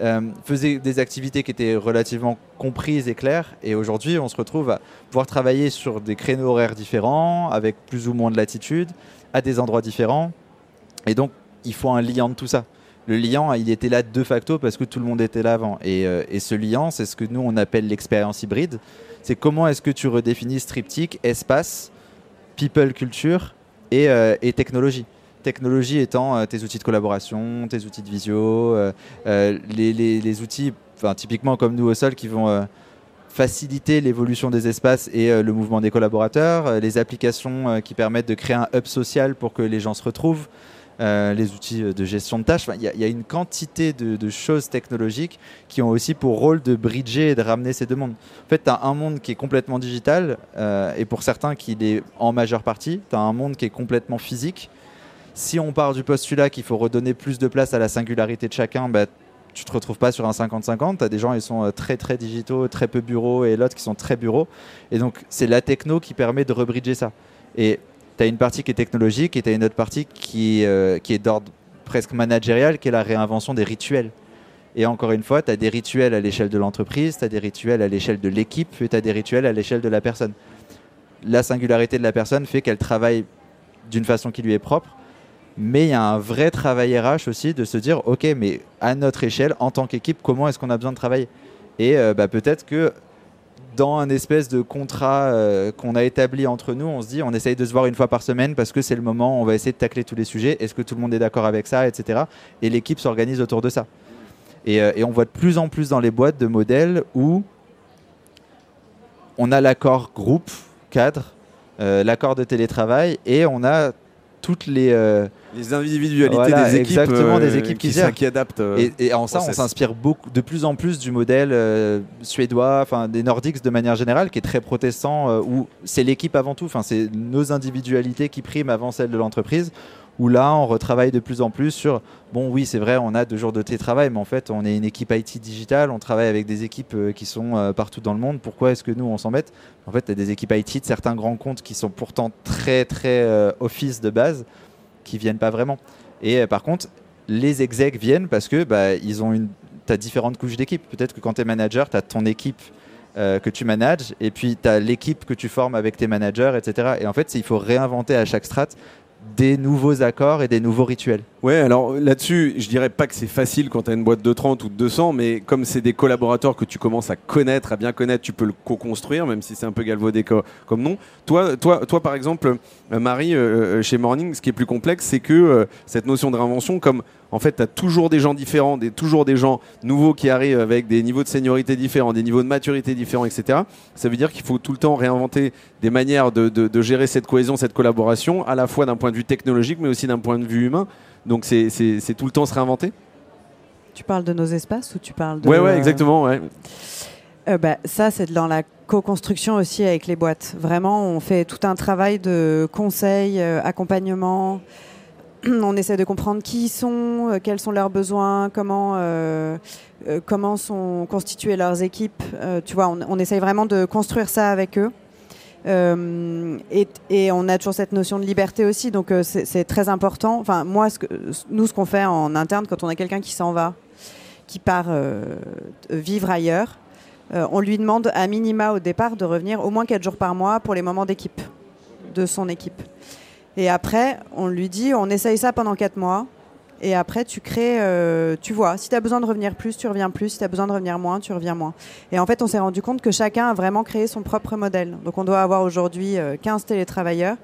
Euh, faisait des activités qui étaient relativement comprises et claires. Et aujourd'hui, on se retrouve à pouvoir travailler sur des créneaux horaires différents, avec plus ou moins de latitude, à des endroits différents. Et donc, il faut un liant de tout ça. Le liant, il était là de facto parce que tout le monde était là avant. Et, euh, ce liant, c'est ce que nous, on appelle l'expérience hybride. C'est comment est-ce que tu redéfinis triptyque, espace, people, culture et, euh, technologie technologie étant euh, tes outils de collaboration, tes outils de visio, euh, les, outils, typiquement comme nous au sol, qui vont faciliter l'évolution des espaces et le mouvement des collaborateurs, les applications qui permettent de créer un hub social pour que les gens se retrouvent. les outils de gestion de tâches. Il y, a une quantité de, choses technologiques qui ont aussi pour rôle de bridger et de ramener ces deux mondes. En fait, tu as un monde qui est complètement digital et pour certains qui est en majeure partie. Tu as un monde qui est complètement physique si on part du postulat qu'il faut redonner plus de place à la singularité de chacun, bah, tu te retrouves pas sur un 50-50. Tu as des gens qui sont euh, très très digitaux, très peu bureaux, et l'autre qui sont très bureaux. Et donc, c'est la techno qui permet de rebridger ça. Et tu as une partie qui est technologique et tu as une autre partie qui, euh, qui est d'ordre presque managérial, qui est la réinvention des rituels. Et encore une fois, tu as des rituels à l'échelle de l'entreprise, tu as des rituels à l'échelle de l'équipe et tu as des rituels à l'échelle de la personne. La singularité de la personne fait qu'elle travaille d'une façon qui lui est propre mais il y a un vrai travail RH aussi de se dire, ok, mais à notre échelle, en tant qu'équipe, comment est-ce qu'on a besoin de travailler? Et euh, bah, peut-être que dans un espèce de contrat euh, qu'on a établi entre nous, on se dit, on essaye de se voir une fois par semaine parce que c'est le moment, on va essayer de tacler tous les sujets. Est-ce que tout le monde est d'accord avec ça, etc. Et l'équipe s'organise autour de ça. Euh, et on voit de plus en plus dans les boîtes de modèles où on a l'accord groupe, cadre, l'accord de télétravail et on a toutes les euh, les individualités des équipes exactement des euh, équipes qui, qui adaptent euh, et, en ça on s'inspire beaucoup de plus en plus du modèle suédois enfin des nordiques de manière générale qui est très protestant où c'est l'équipe avant tout. Enfin c'est nos individualités qui priment avant celles de l'entreprise où là, on retravaille de plus en plus sur, bon oui, c'est vrai, on a deux jours de télétravail, mais en fait, on est une équipe IT digitale, on travaille avec des équipes euh, qui sont euh, partout dans le monde. Pourquoi est-ce que nous, on s'embête? En fait, tu as des équipes IT de certains grands comptes qui sont pourtant très, très euh, office de base, qui viennent pas vraiment. Et par contre, les execs viennent parce que bah, ils ont une... tu as différentes couches d'équipe. Peut-être que quand tu es manager, tu as ton équipe que tu manages, et puis tu as l'équipe que tu formes avec tes managers, etc. Et en fait, il faut réinventer à chaque strate des nouveaux accords et des nouveaux rituels. Ouais, alors là-dessus, je dirais pas que c'est facile quand tu as une boîte de 30 ou de 200, mais comme c'est des collaborateurs que tu commences à connaître, à bien connaître, tu peux le co-construire, même si c'est un peu galvaudé comme nom. Toi, toi, toi par exemple, euh, Marie, euh, chez Morning, ce qui est plus complexe, c'est que cette notion de réinvention, comme en fait, tu as toujours des gens différents, des, toujours des gens nouveaux qui arrivent avec des niveaux de seniorité différents, des niveaux de maturité différents, etc. Ça veut dire qu'il faut tout le temps réinventer des manières de, gérer cette cohésion, cette collaboration, à la fois d'un point de vue technologique, mais aussi d'un point de vue humain. Donc, c'est tout le temps se réinventer. Tu parles de nos espaces ou tu parles de... Ouais, ouais, exactement. Ouais. Euh, bah, ça, c'est dans la co-construction aussi avec les boîtes. Vraiment, on fait tout un travail de conseil, euh, accompagnement, on essaie de comprendre qui ils sont, euh, quels sont leurs besoins, comment, euh, euh, comment sont constituées leurs équipes. tu vois, on, essaye vraiment de construire ça avec eux. Et, on a toujours cette notion de liberté aussi, donc c'est très important. Enfin, moi, ce que, nous, ce qu'on fait en interne, quand on a quelqu'un qui s'en va, qui part vivre ailleurs, on lui demande à minima au départ de revenir au moins 4 jours par mois pour les moments d'équipe, de son équipe. Et après, on lui dit, on essaye ça pendant 4 mois. Et après, tu crées, euh, tu vois, si tu as besoin de revenir plus, tu reviens plus. Si tu as besoin de revenir moins, tu reviens moins. Et en fait, on s'est rendu compte que chacun a vraiment créé son propre modèle. Donc, on doit avoir aujourd'hui 15 euh, télétravailleurs.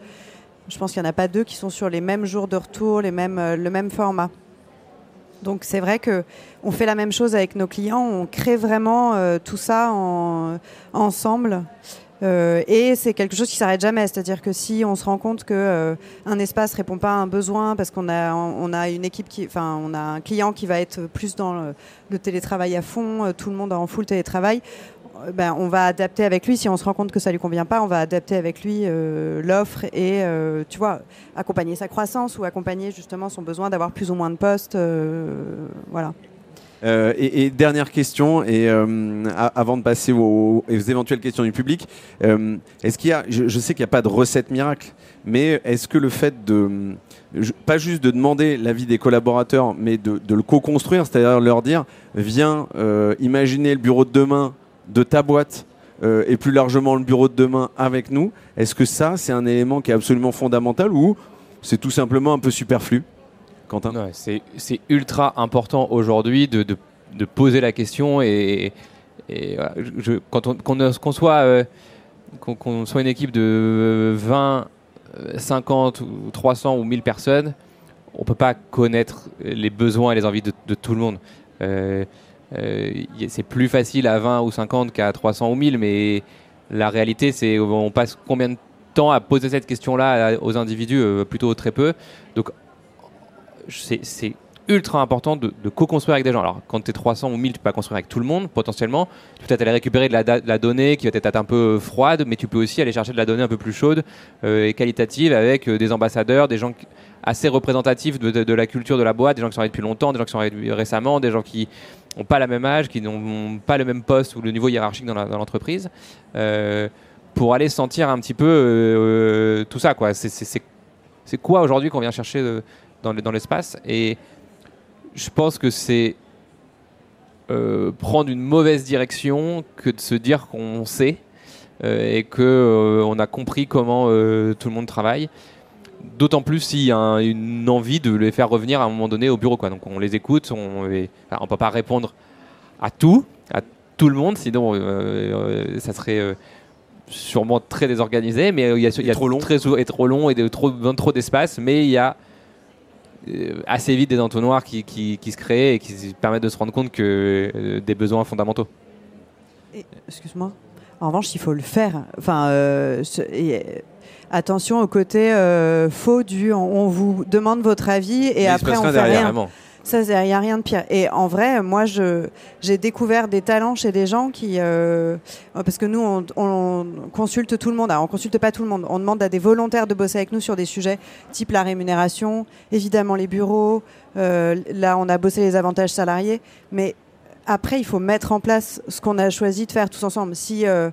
Je pense qu'il n'y en a pas deux qui sont sur les mêmes jours de retour, les mêmes, euh, le même format. Donc, c'est vrai que on fait la même chose avec nos clients. On crée vraiment tout ça en, ensemble. Euh, et c'est quelque chose qui s'arrête jamais. C'est-à-dire que si on se rend compte que euh, un espace répond pas à un besoin parce qu'on a on a une équipe qui, enfin, on a un client qui va être plus dans le, télétravail à fond, euh, tout le monde en full télétravail. Ben, on va adapter avec lui. Si on se rend compte que ça lui convient pas, on va adapter avec lui l'offre et, tu vois, accompagner sa croissance ou accompagner justement son besoin d'avoir plus ou moins de postes. voilà. Euh, et, dernière question, et euh, avant de passer aux, éventuelles questions du public, euh, est-ce qu'il y a, je, sais qu'il n'y a pas de recette miracle, mais est-ce que le fait de, pas juste de demander l'avis des collaborateurs, mais de, le co-construire, c'est-à-dire leur dire, viens imaginer le bureau de demain de ta boîte et plus largement le bureau de demain avec nous, est-ce que ça, c'est un élément qui est absolument fondamental ou c'est tout simplement un peu superflu? Quentin C'est ultra important aujourd'hui de, poser la question et, quand on, euh, soit une équipe de 20, 50 ou 300 ou 1000 personnes, on ne peut pas connaître les besoins et les envies de, tout le monde. Euh, euh, c'est plus facile à 20 ou 50 qu'à 300 ou 1000, mais la réalité, c'est on passe combien de temps à poser cette question-là aux individus Plutôt très peu. C'est ultra important de, co-construire avec des gens. Alors, quand tu es 300 ou 1000, tu peux pas construire avec tout le monde, potentiellement. Tu peux peut-être aller récupérer de la, donnée qui va être un peu froide, mais tu peux aussi aller chercher de la donnée un peu plus chaude euh, et qualitative avec euh, des ambassadeurs, des gens assez représentatifs de, la culture de la boîte, des gens qui sont arrivés depuis longtemps, des gens qui sont arrivés récemment, des gens qui n'ont pas la même âge, qui n'ont pas le même poste ou le niveau hiérarchique dans l'entreprise, euh, pour aller sentir un petit peu tout ça. C'est quoi aujourd'hui qu'on vient chercher dans l'espace. Et je pense que c'est euh, prendre une mauvaise direction que de se dire qu'on sait euh, et que euh, a compris comment tout le monde travaille. D'autant plus s'il y a une envie de les faire revenir à un moment donné au bureau. Quoi. Donc on les écoute, on ne peut pas répondre à tout, à tout le monde, sinon ça serait sûrement très désorganisé. Mais il y a, il y a trop long. Très, et trop long et de, trop, trop d'espace. Mais il y a euh, assez vite des entonnoirs qui, qui, qui, se créent et qui permettent de se rendre compte que euh, des besoins fondamentaux. Excuse-moi. En revanche, il faut le faire. Enfin, euh, attention au côté faux du on, vous demande votre avis et après on fait rien. Ça, il n'y a rien de pire. Et en vrai, moi, j'ai découvert des talents chez des gens qui, euh, parce que nous, on, consulte tout le monde. Alors, on consulte pas tout le monde. On demande à des volontaires de bosser avec nous sur des sujets type la rémunération, évidemment les bureaux. Euh, là, on a bossé les avantages salariés, mais après, il faut mettre en place ce qu'on a choisi de faire tous ensemble. Si euh,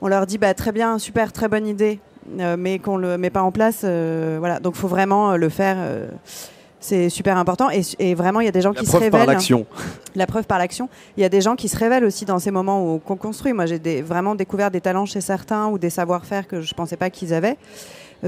on leur dit, bah, très bien, super, très bonne idée, mais qu'on le met pas en place, voilà. Donc, il faut vraiment le faire. C'est super important et, vraiment il y a des gens qui se révèlent. La preuve par l'action. La preuve par l'action. Il y a des gens qui se révèlent aussi dans ces moments où on construit. Moi j'ai vraiment découvert des talents chez certains ou des savoir-faire que je pensais pas qu'ils avaient.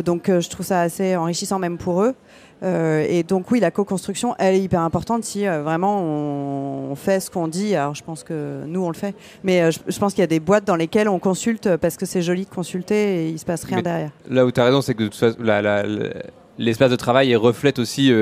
donc je trouve ça assez enrichissant même pour eux. et donc oui, la co-construction, elle est hyper importante si vraiment on, fait ce qu'on dit. Alors je pense que nous on le fait, mais je, pense qu'il y a des boîtes dans lesquelles on consulte parce que c'est joli de consulter et il se passe rien derrière. Là où tu as raison, c'est que l'espace de travail reflète aussi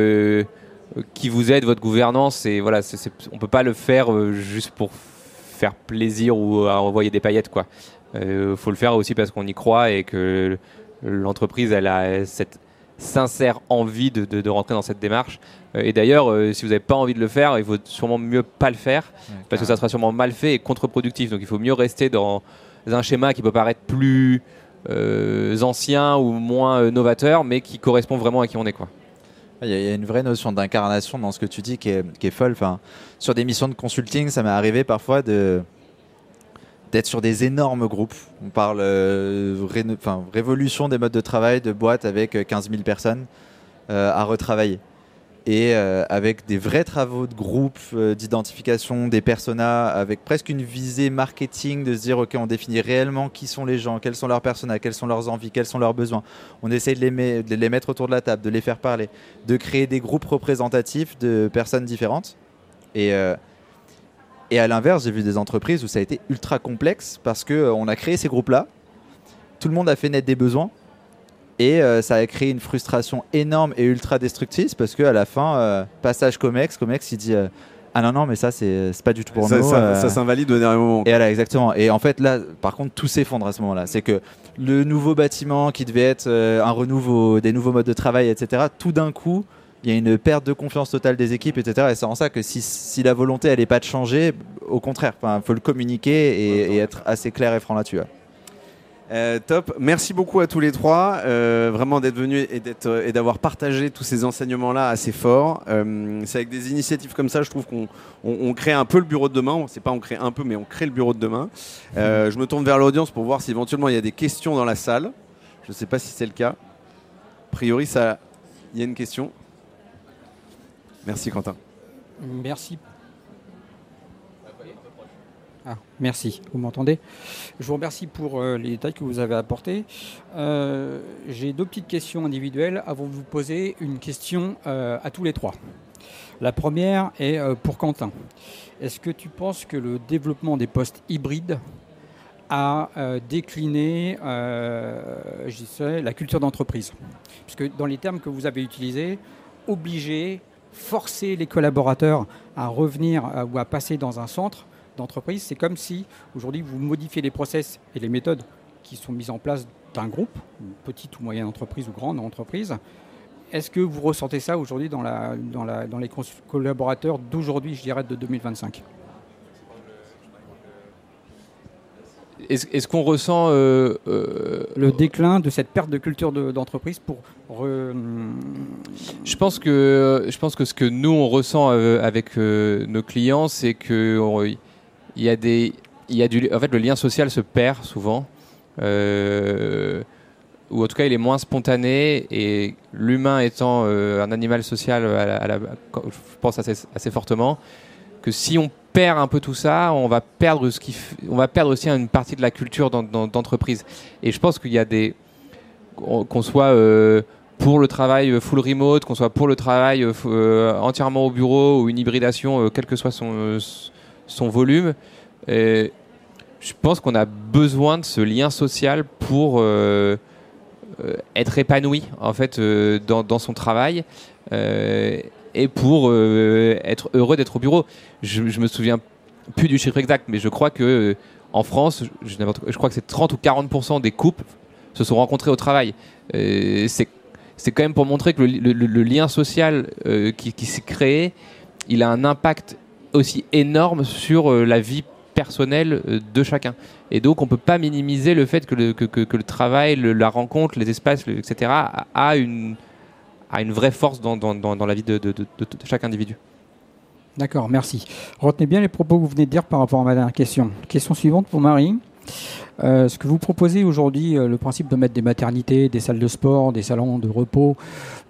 qui vous aide, votre gouvernance. Et voilà, c on peut pas le faire juste pour faire plaisir ou à envoyer des paillettes. quoi. Il euh, faut le faire aussi parce qu'on y croit et que l'entreprise elle a cette sincère envie de, de, rentrer dans cette démarche. Euh, et d'ailleurs, euh, si vous n'avez pas envie de le faire, il vaut sûrement mieux pas le faire parce que ça sera sûrement mal fait et contre-productif. Donc il faut mieux rester dans un schéma qui peut paraître plus ancien ou moins novateur, mais qui correspond vraiment à qui on est. quoi. Il y, a une vraie notion d'incarnation dans ce que tu dis qui est, folle. Sur des missions de consulting, ça m'est arrivé parfois de d'être sur des énormes groupes. On parle euh, révolution des modes de travail de boîtes avec 15 euh, 000 personnes euh, à retravailler. Et avec des vrais travaux de groupe, d'identification des personas, avec presque une visée marketing de se dire, OK, on définit réellement qui sont les gens, quels sont leurs personas, quelles sont leurs envies, quels sont leurs besoins. On essaie de les, mettre autour de la table, de les faire parler, de créer des groupes représentatifs de personnes différentes. Et et à l'inverse, j'ai vu des entreprises où ça a été ultra complexe parce qu'on euh, a créé ces groupes-là, tout le monde a fait naître des besoins et euh, ça a créé une frustration énorme et ultra destructrice parce qu'à la fin, euh, passage Comex, Comex il dit Ah non, non, mais ça c'est pas du tout pour nous. Ça, s'invalide au dernier moment. Et voilà, exactement. Et en fait, là, par contre, tout s'effondre à ce moment-là. C'est que le nouveau bâtiment qui devait être un renouveau, des nouveaux modes de travail, etc., tout d'un coup, il y a une perte de confiance totale des équipes, etc. Et c'est en ça que si, la volonté elle n'est pas de changer, au contraire, il faut le communiquer et, être assez clair et franc là-dessus. Euh, top, merci beaucoup à tous les trois, euh, vraiment d'être venus et d'être et d'avoir partagé tous ces enseignements-là assez forts. Euh, c'est avec des initiatives comme ça, je trouve qu'on crée un peu le bureau de demain. C'est pas on crée un peu, mais on crée le bureau de demain. je me tourne vers l'audience pour voir si éventuellement il y a des questions dans la salle. Je ne sais pas si c'est le cas. A priori, ça, il y a une question. Merci Quentin. Merci. Ah, merci, vous m'entendez? Je vous remercie pour euh, les détails que vous avez apportés. Euh, j'ai deux petites questions individuelles avant de vous poser une question euh, à tous les trois. La première est pour Quentin. Est-ce que tu penses que le développement des postes hybrides a décliné la culture d'entreprise? Puisque dans les termes que vous avez utilisés, obligé, forcer les collaborateurs à revenir ou à passer dans un centre d'entreprise, c'est comme si aujourd'hui vous modifiez les process et les méthodes qui sont mises en place d'un groupe, une petite ou moyenne entreprise ou grande entreprise. Est-ce que vous ressentez ça aujourd'hui dans, la, dans, la, dans les collaborateurs d'aujourd'hui, je dirais, de 2025 Est-ce qu'on ressent euh, euh, le déclin de cette perte de culture d'entreprise pour Je pense que je pense que ce que nous on ressent euh, avec nos clients, c'est que il y a des il y a du en fait le lien social se perd souvent. ou en tout cas il est moins spontané et l'humain étant un animal social je pense assez, fortement que si on perd un peu tout ça, on va perdre ce qui, on va perdre aussi une partie de la culture d'entreprise. Et je pense qu'il y a des, qu'on soit euh, pour le travail euh, full remote, qu'on soit pour le travail euh, entièrement au bureau ou une hybridation, quel que soit son, son volume. Et je pense qu'on a besoin de ce lien social pour être épanoui en fait dans, dans, son travail et pour euh, être heureux d'être au bureau. Je, je, me souviens plus du chiffre exact, mais je crois que euh, en France, je, crois que c'est 30 ou 40 des couples se sont rencontrés au travail. Euh, c'est quand même pour montrer que le, le, lien social qui, qui s'est créé, il a un impact aussi énorme sur la vie personnelle de chacun. Et donc on ne peut pas minimiser le fait que le, que, que, le travail, la rencontre, les espaces, etc., a une, a une vraie force dans, dans, dans la vie de, de, de, chaque individu. D'accord, merci. Retenez bien les propos que vous venez de dire par rapport à ma dernière question. Question suivante pour Marie. Euh, ce que vous proposez aujourd'hui, euh, le principe de mettre des maternités, des salles de sport, des salons de repos,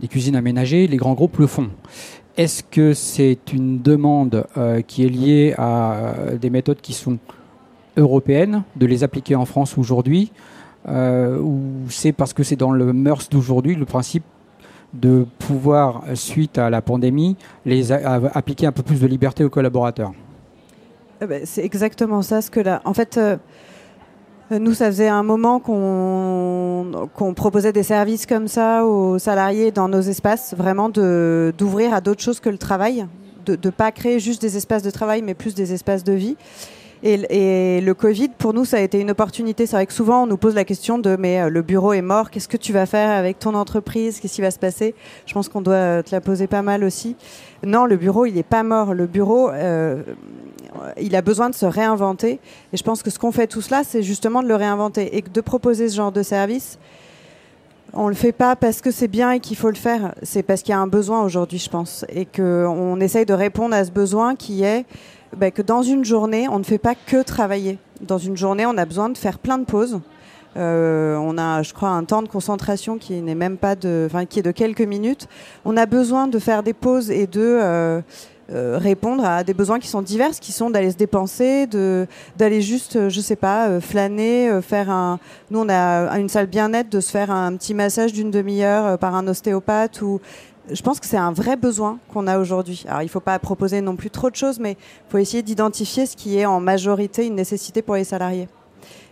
des cuisines aménagées, les grands groupes le font. Est-ce que c'est une demande euh, qui est liée à des méthodes qui sont européennes, de les appliquer en France aujourd'hui euh, ou c'est parce que c'est dans le mœurs d'aujourd'hui le principe de pouvoir, suite à la pandémie, les appliquer un peu plus de liberté aux collaborateurs? Eh ben, C'est exactement ça. Ce que là, en fait, euh, nous, ça faisait un moment qu'on proposait des services comme ça aux salariés dans nos espaces, vraiment d'ouvrir à d'autres choses que le travail, de ne pas créer juste des espaces de travail, mais plus des espaces de vie. Et, le Covid, pour nous, ça a été une opportunité. C'est vrai que souvent, on nous pose la question de mais euh, le bureau est mort, qu'est-ce que tu vas faire avec ton entreprise? Qu'est-ce qui va se passer? Je pense qu'on doit te la poser pas mal aussi. Non, le bureau, il n'est pas mort. Le bureau, euh, il a besoin de se réinventer. Et je pense que ce qu'on fait tout cela, c'est justement de le réinventer et de proposer ce genre de service. On le fait pas parce que c'est bien et qu'il faut le faire. C'est parce qu'il y a un besoin aujourd'hui, je pense, et qu'on essaye de répondre à ce besoin qui est bah, que dans une journée, on ne fait pas que travailler. Dans une journée, on a besoin de faire plein de pauses. Euh, on a, je crois, un temps de concentration qui n'est même pas de, enfin, qui est de quelques minutes. On a besoin de faire des pauses et de euh, euh, répondre à des besoins qui sont divers, qui sont d'aller se dépenser, d'aller juste, je sais pas, flâner, faire un. Nous, on a une salle bien-être, de se faire un petit massage d'une demi-heure par un ostéopathe ou je pense que c'est un vrai besoin qu'on a aujourd'hui. Alors, il ne faut pas proposer non plus trop de choses, mais il faut essayer d'identifier ce qui est en majorité une nécessité pour les salariés.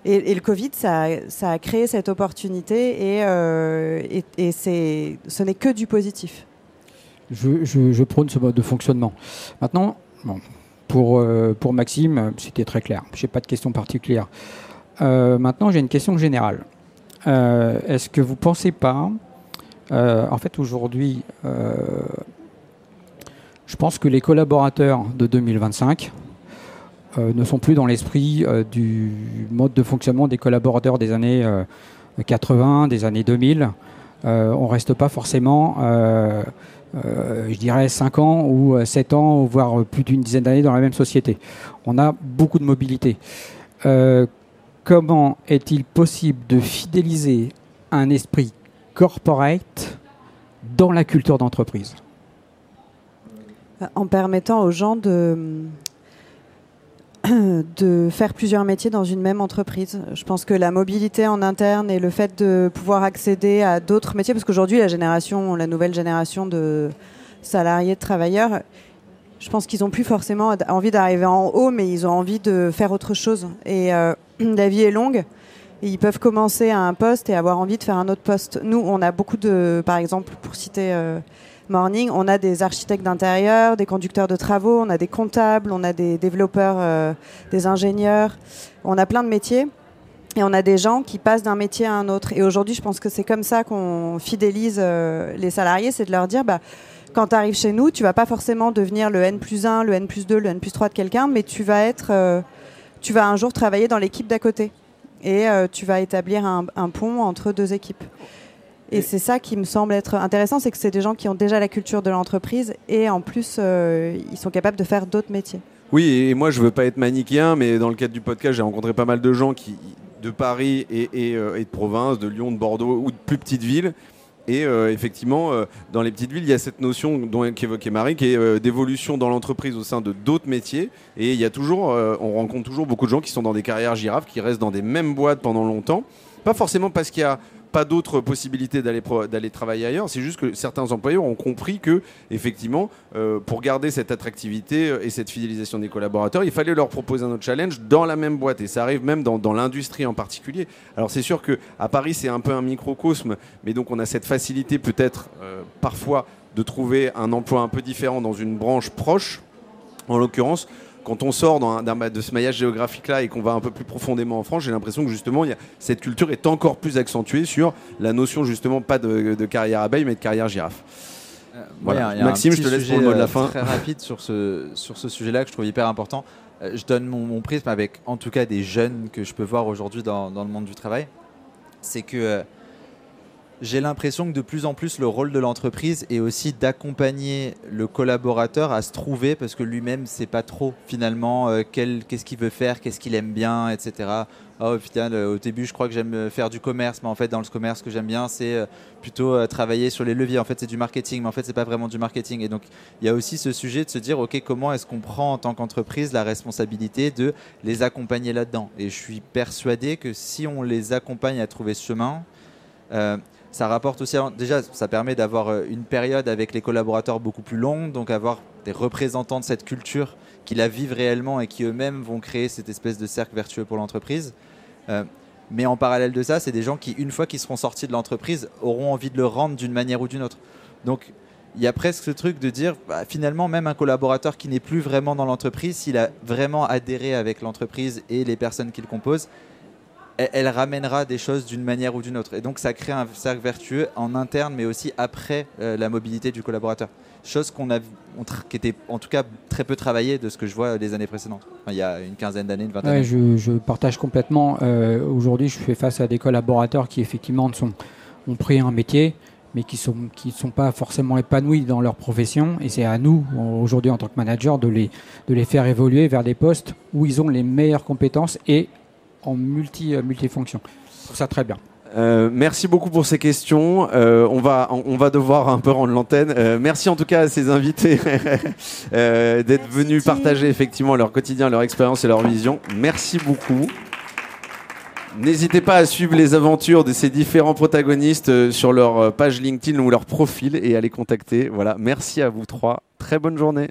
Et, le Covid, ça, a créé cette opportunité et, euh, ce n'est que du positif. Je, prône ce mode de fonctionnement. Maintenant, pour, euh, pour Maxime, c'était très clair. Je n'ai pas de questions particulières. Euh, maintenant, j'ai une question générale. Est-ce que vous ne pensez pas euh, en fait, aujourd'hui, euh, je pense que les collaborateurs de 2025 euh, ne sont plus dans l'esprit du mode de fonctionnement des collaborateurs des années 80, des années 2000. on ne reste pas forcément, je dirais, 5 ans ou 7 ans, voire plus d'une dizaine d'années dans la même société. On a beaucoup de mobilité. comment est-il possible de fidéliser un esprit corporate dans la culture d'entreprise? En permettant aux gens de, de faire plusieurs métiers dans une même entreprise. Je pense que la mobilité en interne et le fait de pouvoir accéder à d'autres métiers, parce qu'aujourd'hui, la génération, la nouvelle génération de salariés, de travailleurs, je pense qu'ils n'ont plus forcément envie d'arriver en haut, mais ils ont envie de faire autre chose. Et euh, la vie est longue ils peuvent commencer à un poste et avoir envie de faire un autre poste. Nous, on a beaucoup de, par exemple, pour citer euh, Morning, on a des architectes d'intérieur, des conducteurs de travaux, on a des comptables, on a des développeurs, euh, des ingénieurs, on a plein de métiers. Et on a des gens qui passent d'un métier à un autre. Et aujourd'hui, je pense que c'est comme ça qu'on fidélise euh, les salariés, c'est de leur dire, bah, quand tu arrives chez nous, tu vas pas forcément devenir le N plus 1, le N plus 2, le N plus 3 de quelqu'un, mais tu vas être, tu vas un jour travailler dans l'équipe d'à côté et euh, tu vas établir un, pont entre deux équipes. Et, c'est ça qui me semble être intéressant, c'est que c'est des gens qui ont déjà la culture de l'entreprise et en plus, euh, ils sont capables de faire d'autres métiers. Oui, et moi je veux pas être manichéen, mais dans le cadre du podcast, j'ai rencontré pas mal de gens qui, de Paris et, et, euh, et de province, de Lyon, de Bordeaux ou de plus petites villes, et euh, effectivement, dans les petites villes, il y a cette notion qu'évoquait Marie, qui est d'évolution dans l'entreprise au sein de d'autres métiers. Et il y a toujours, on rencontre toujours beaucoup de gens qui sont dans des carrières girafes, qui restent dans des mêmes boîtes pendant longtemps. Pas forcément parce qu'il y a pas d'autres possibilités d'aller d'aller travailler ailleurs. C'est juste que certains employeurs ont compris que effectivement, euh, pour garder cette attractivité euh, et cette fidélisation des collaborateurs, il fallait leur proposer un autre challenge dans la même boîte. Et ça arrive même dans, dans l'industrie en particulier. Alors c'est sûr que à Paris c'est un peu un microcosme, mais donc on a cette facilité peut-être euh, parfois de trouver un emploi un peu différent dans une branche proche. En l'occurrence, quand on sort de ce maillage géographique-là et qu'on va un peu plus profondément en France, j'ai l'impression que justement, cette culture est encore plus accentuée sur la notion justement pas de, carrière abeille, mais de carrière girafe. Euh, voilà. Maxime, je te laisse pour le mot de la fin. Très rapide sur ce, sur ce sujet-là que je trouve hyper important. Euh, je donne mon, prisme avec en tout cas des jeunes que je peux voir aujourd'hui dans, le monde du travail. C'est que euh, j'ai l'impression que de plus en plus le rôle de l'entreprise est aussi d'accompagner le collaborateur à se trouver parce que lui-même sait pas trop finalement euh, qu'est-ce qu'il veut faire, qu'est-ce qu'il aime bien, etc. Oh, putain, au début, je crois que j'aime faire du commerce, mais en fait, dans le commerce, ce que j'aime bien, c'est euh, plutôt euh, travailler sur les leviers. En fait, c'est du marketing, mais en fait, c'est pas vraiment du marketing. Et donc, il y a aussi ce sujet de se dire, ok, comment est-ce qu'on prend en tant qu'entreprise la responsabilité de les accompagner là-dedans? Et je suis persuadé que si on les accompagne à trouver ce chemin, ça rapporte aussi, déjà, ça permet d'avoir euh, une période avec les collaborateurs beaucoup plus longue, donc avoir des représentants de cette culture qui la vivent réellement et qui eux-mêmes vont créer cette espèce de cercle vertueux pour l'entreprise. Euh, mais en parallèle de ça, c'est des gens qui, une fois qu'ils seront sortis de l'entreprise, auront envie de le rendre d'une manière ou d'une autre. Donc, il y a presque ce truc de dire, bah, finalement, même un collaborateur qui n'est plus vraiment dans l'entreprise, s'il a vraiment adhéré avec l'entreprise et les personnes qui le composent, elle, ramènera des choses d'une manière ou d'une autre. Et donc ça crée un cercle vertueux en interne, mais aussi après euh, la mobilité du collaborateur. Chose qu'on a, qui était en tout cas très peu travaillée de ce que je vois les années précédentes. il y a une quinzaine d'années, une vingtaine d'années. Je, partage complètement. Euh, aujourd'hui, je fais face à des collaborateurs qui effectivement sont, ont pris un métier, mais qui ne sont, qui sont pas forcément épanouis dans leur profession. Et c'est à nous, aujourd'hui, en tant que manager, de les, de les faire évoluer vers des postes où ils ont les meilleures compétences et en multi, euh, multifonction. Je trouve ça très bien. Euh, merci beaucoup pour ces questions. Euh, on, va, on, va devoir un peu rendre l'antenne. merci en tout cas à ces invités d'être venus partager effectivement leur quotidien, leur expérience et leur vision. Merci beaucoup. N'hésitez pas à suivre les aventures de ces différents protagonistes sur leur page LinkedIn ou leur profil et à les contacter. Voilà, merci à vous trois. Très bonne journée.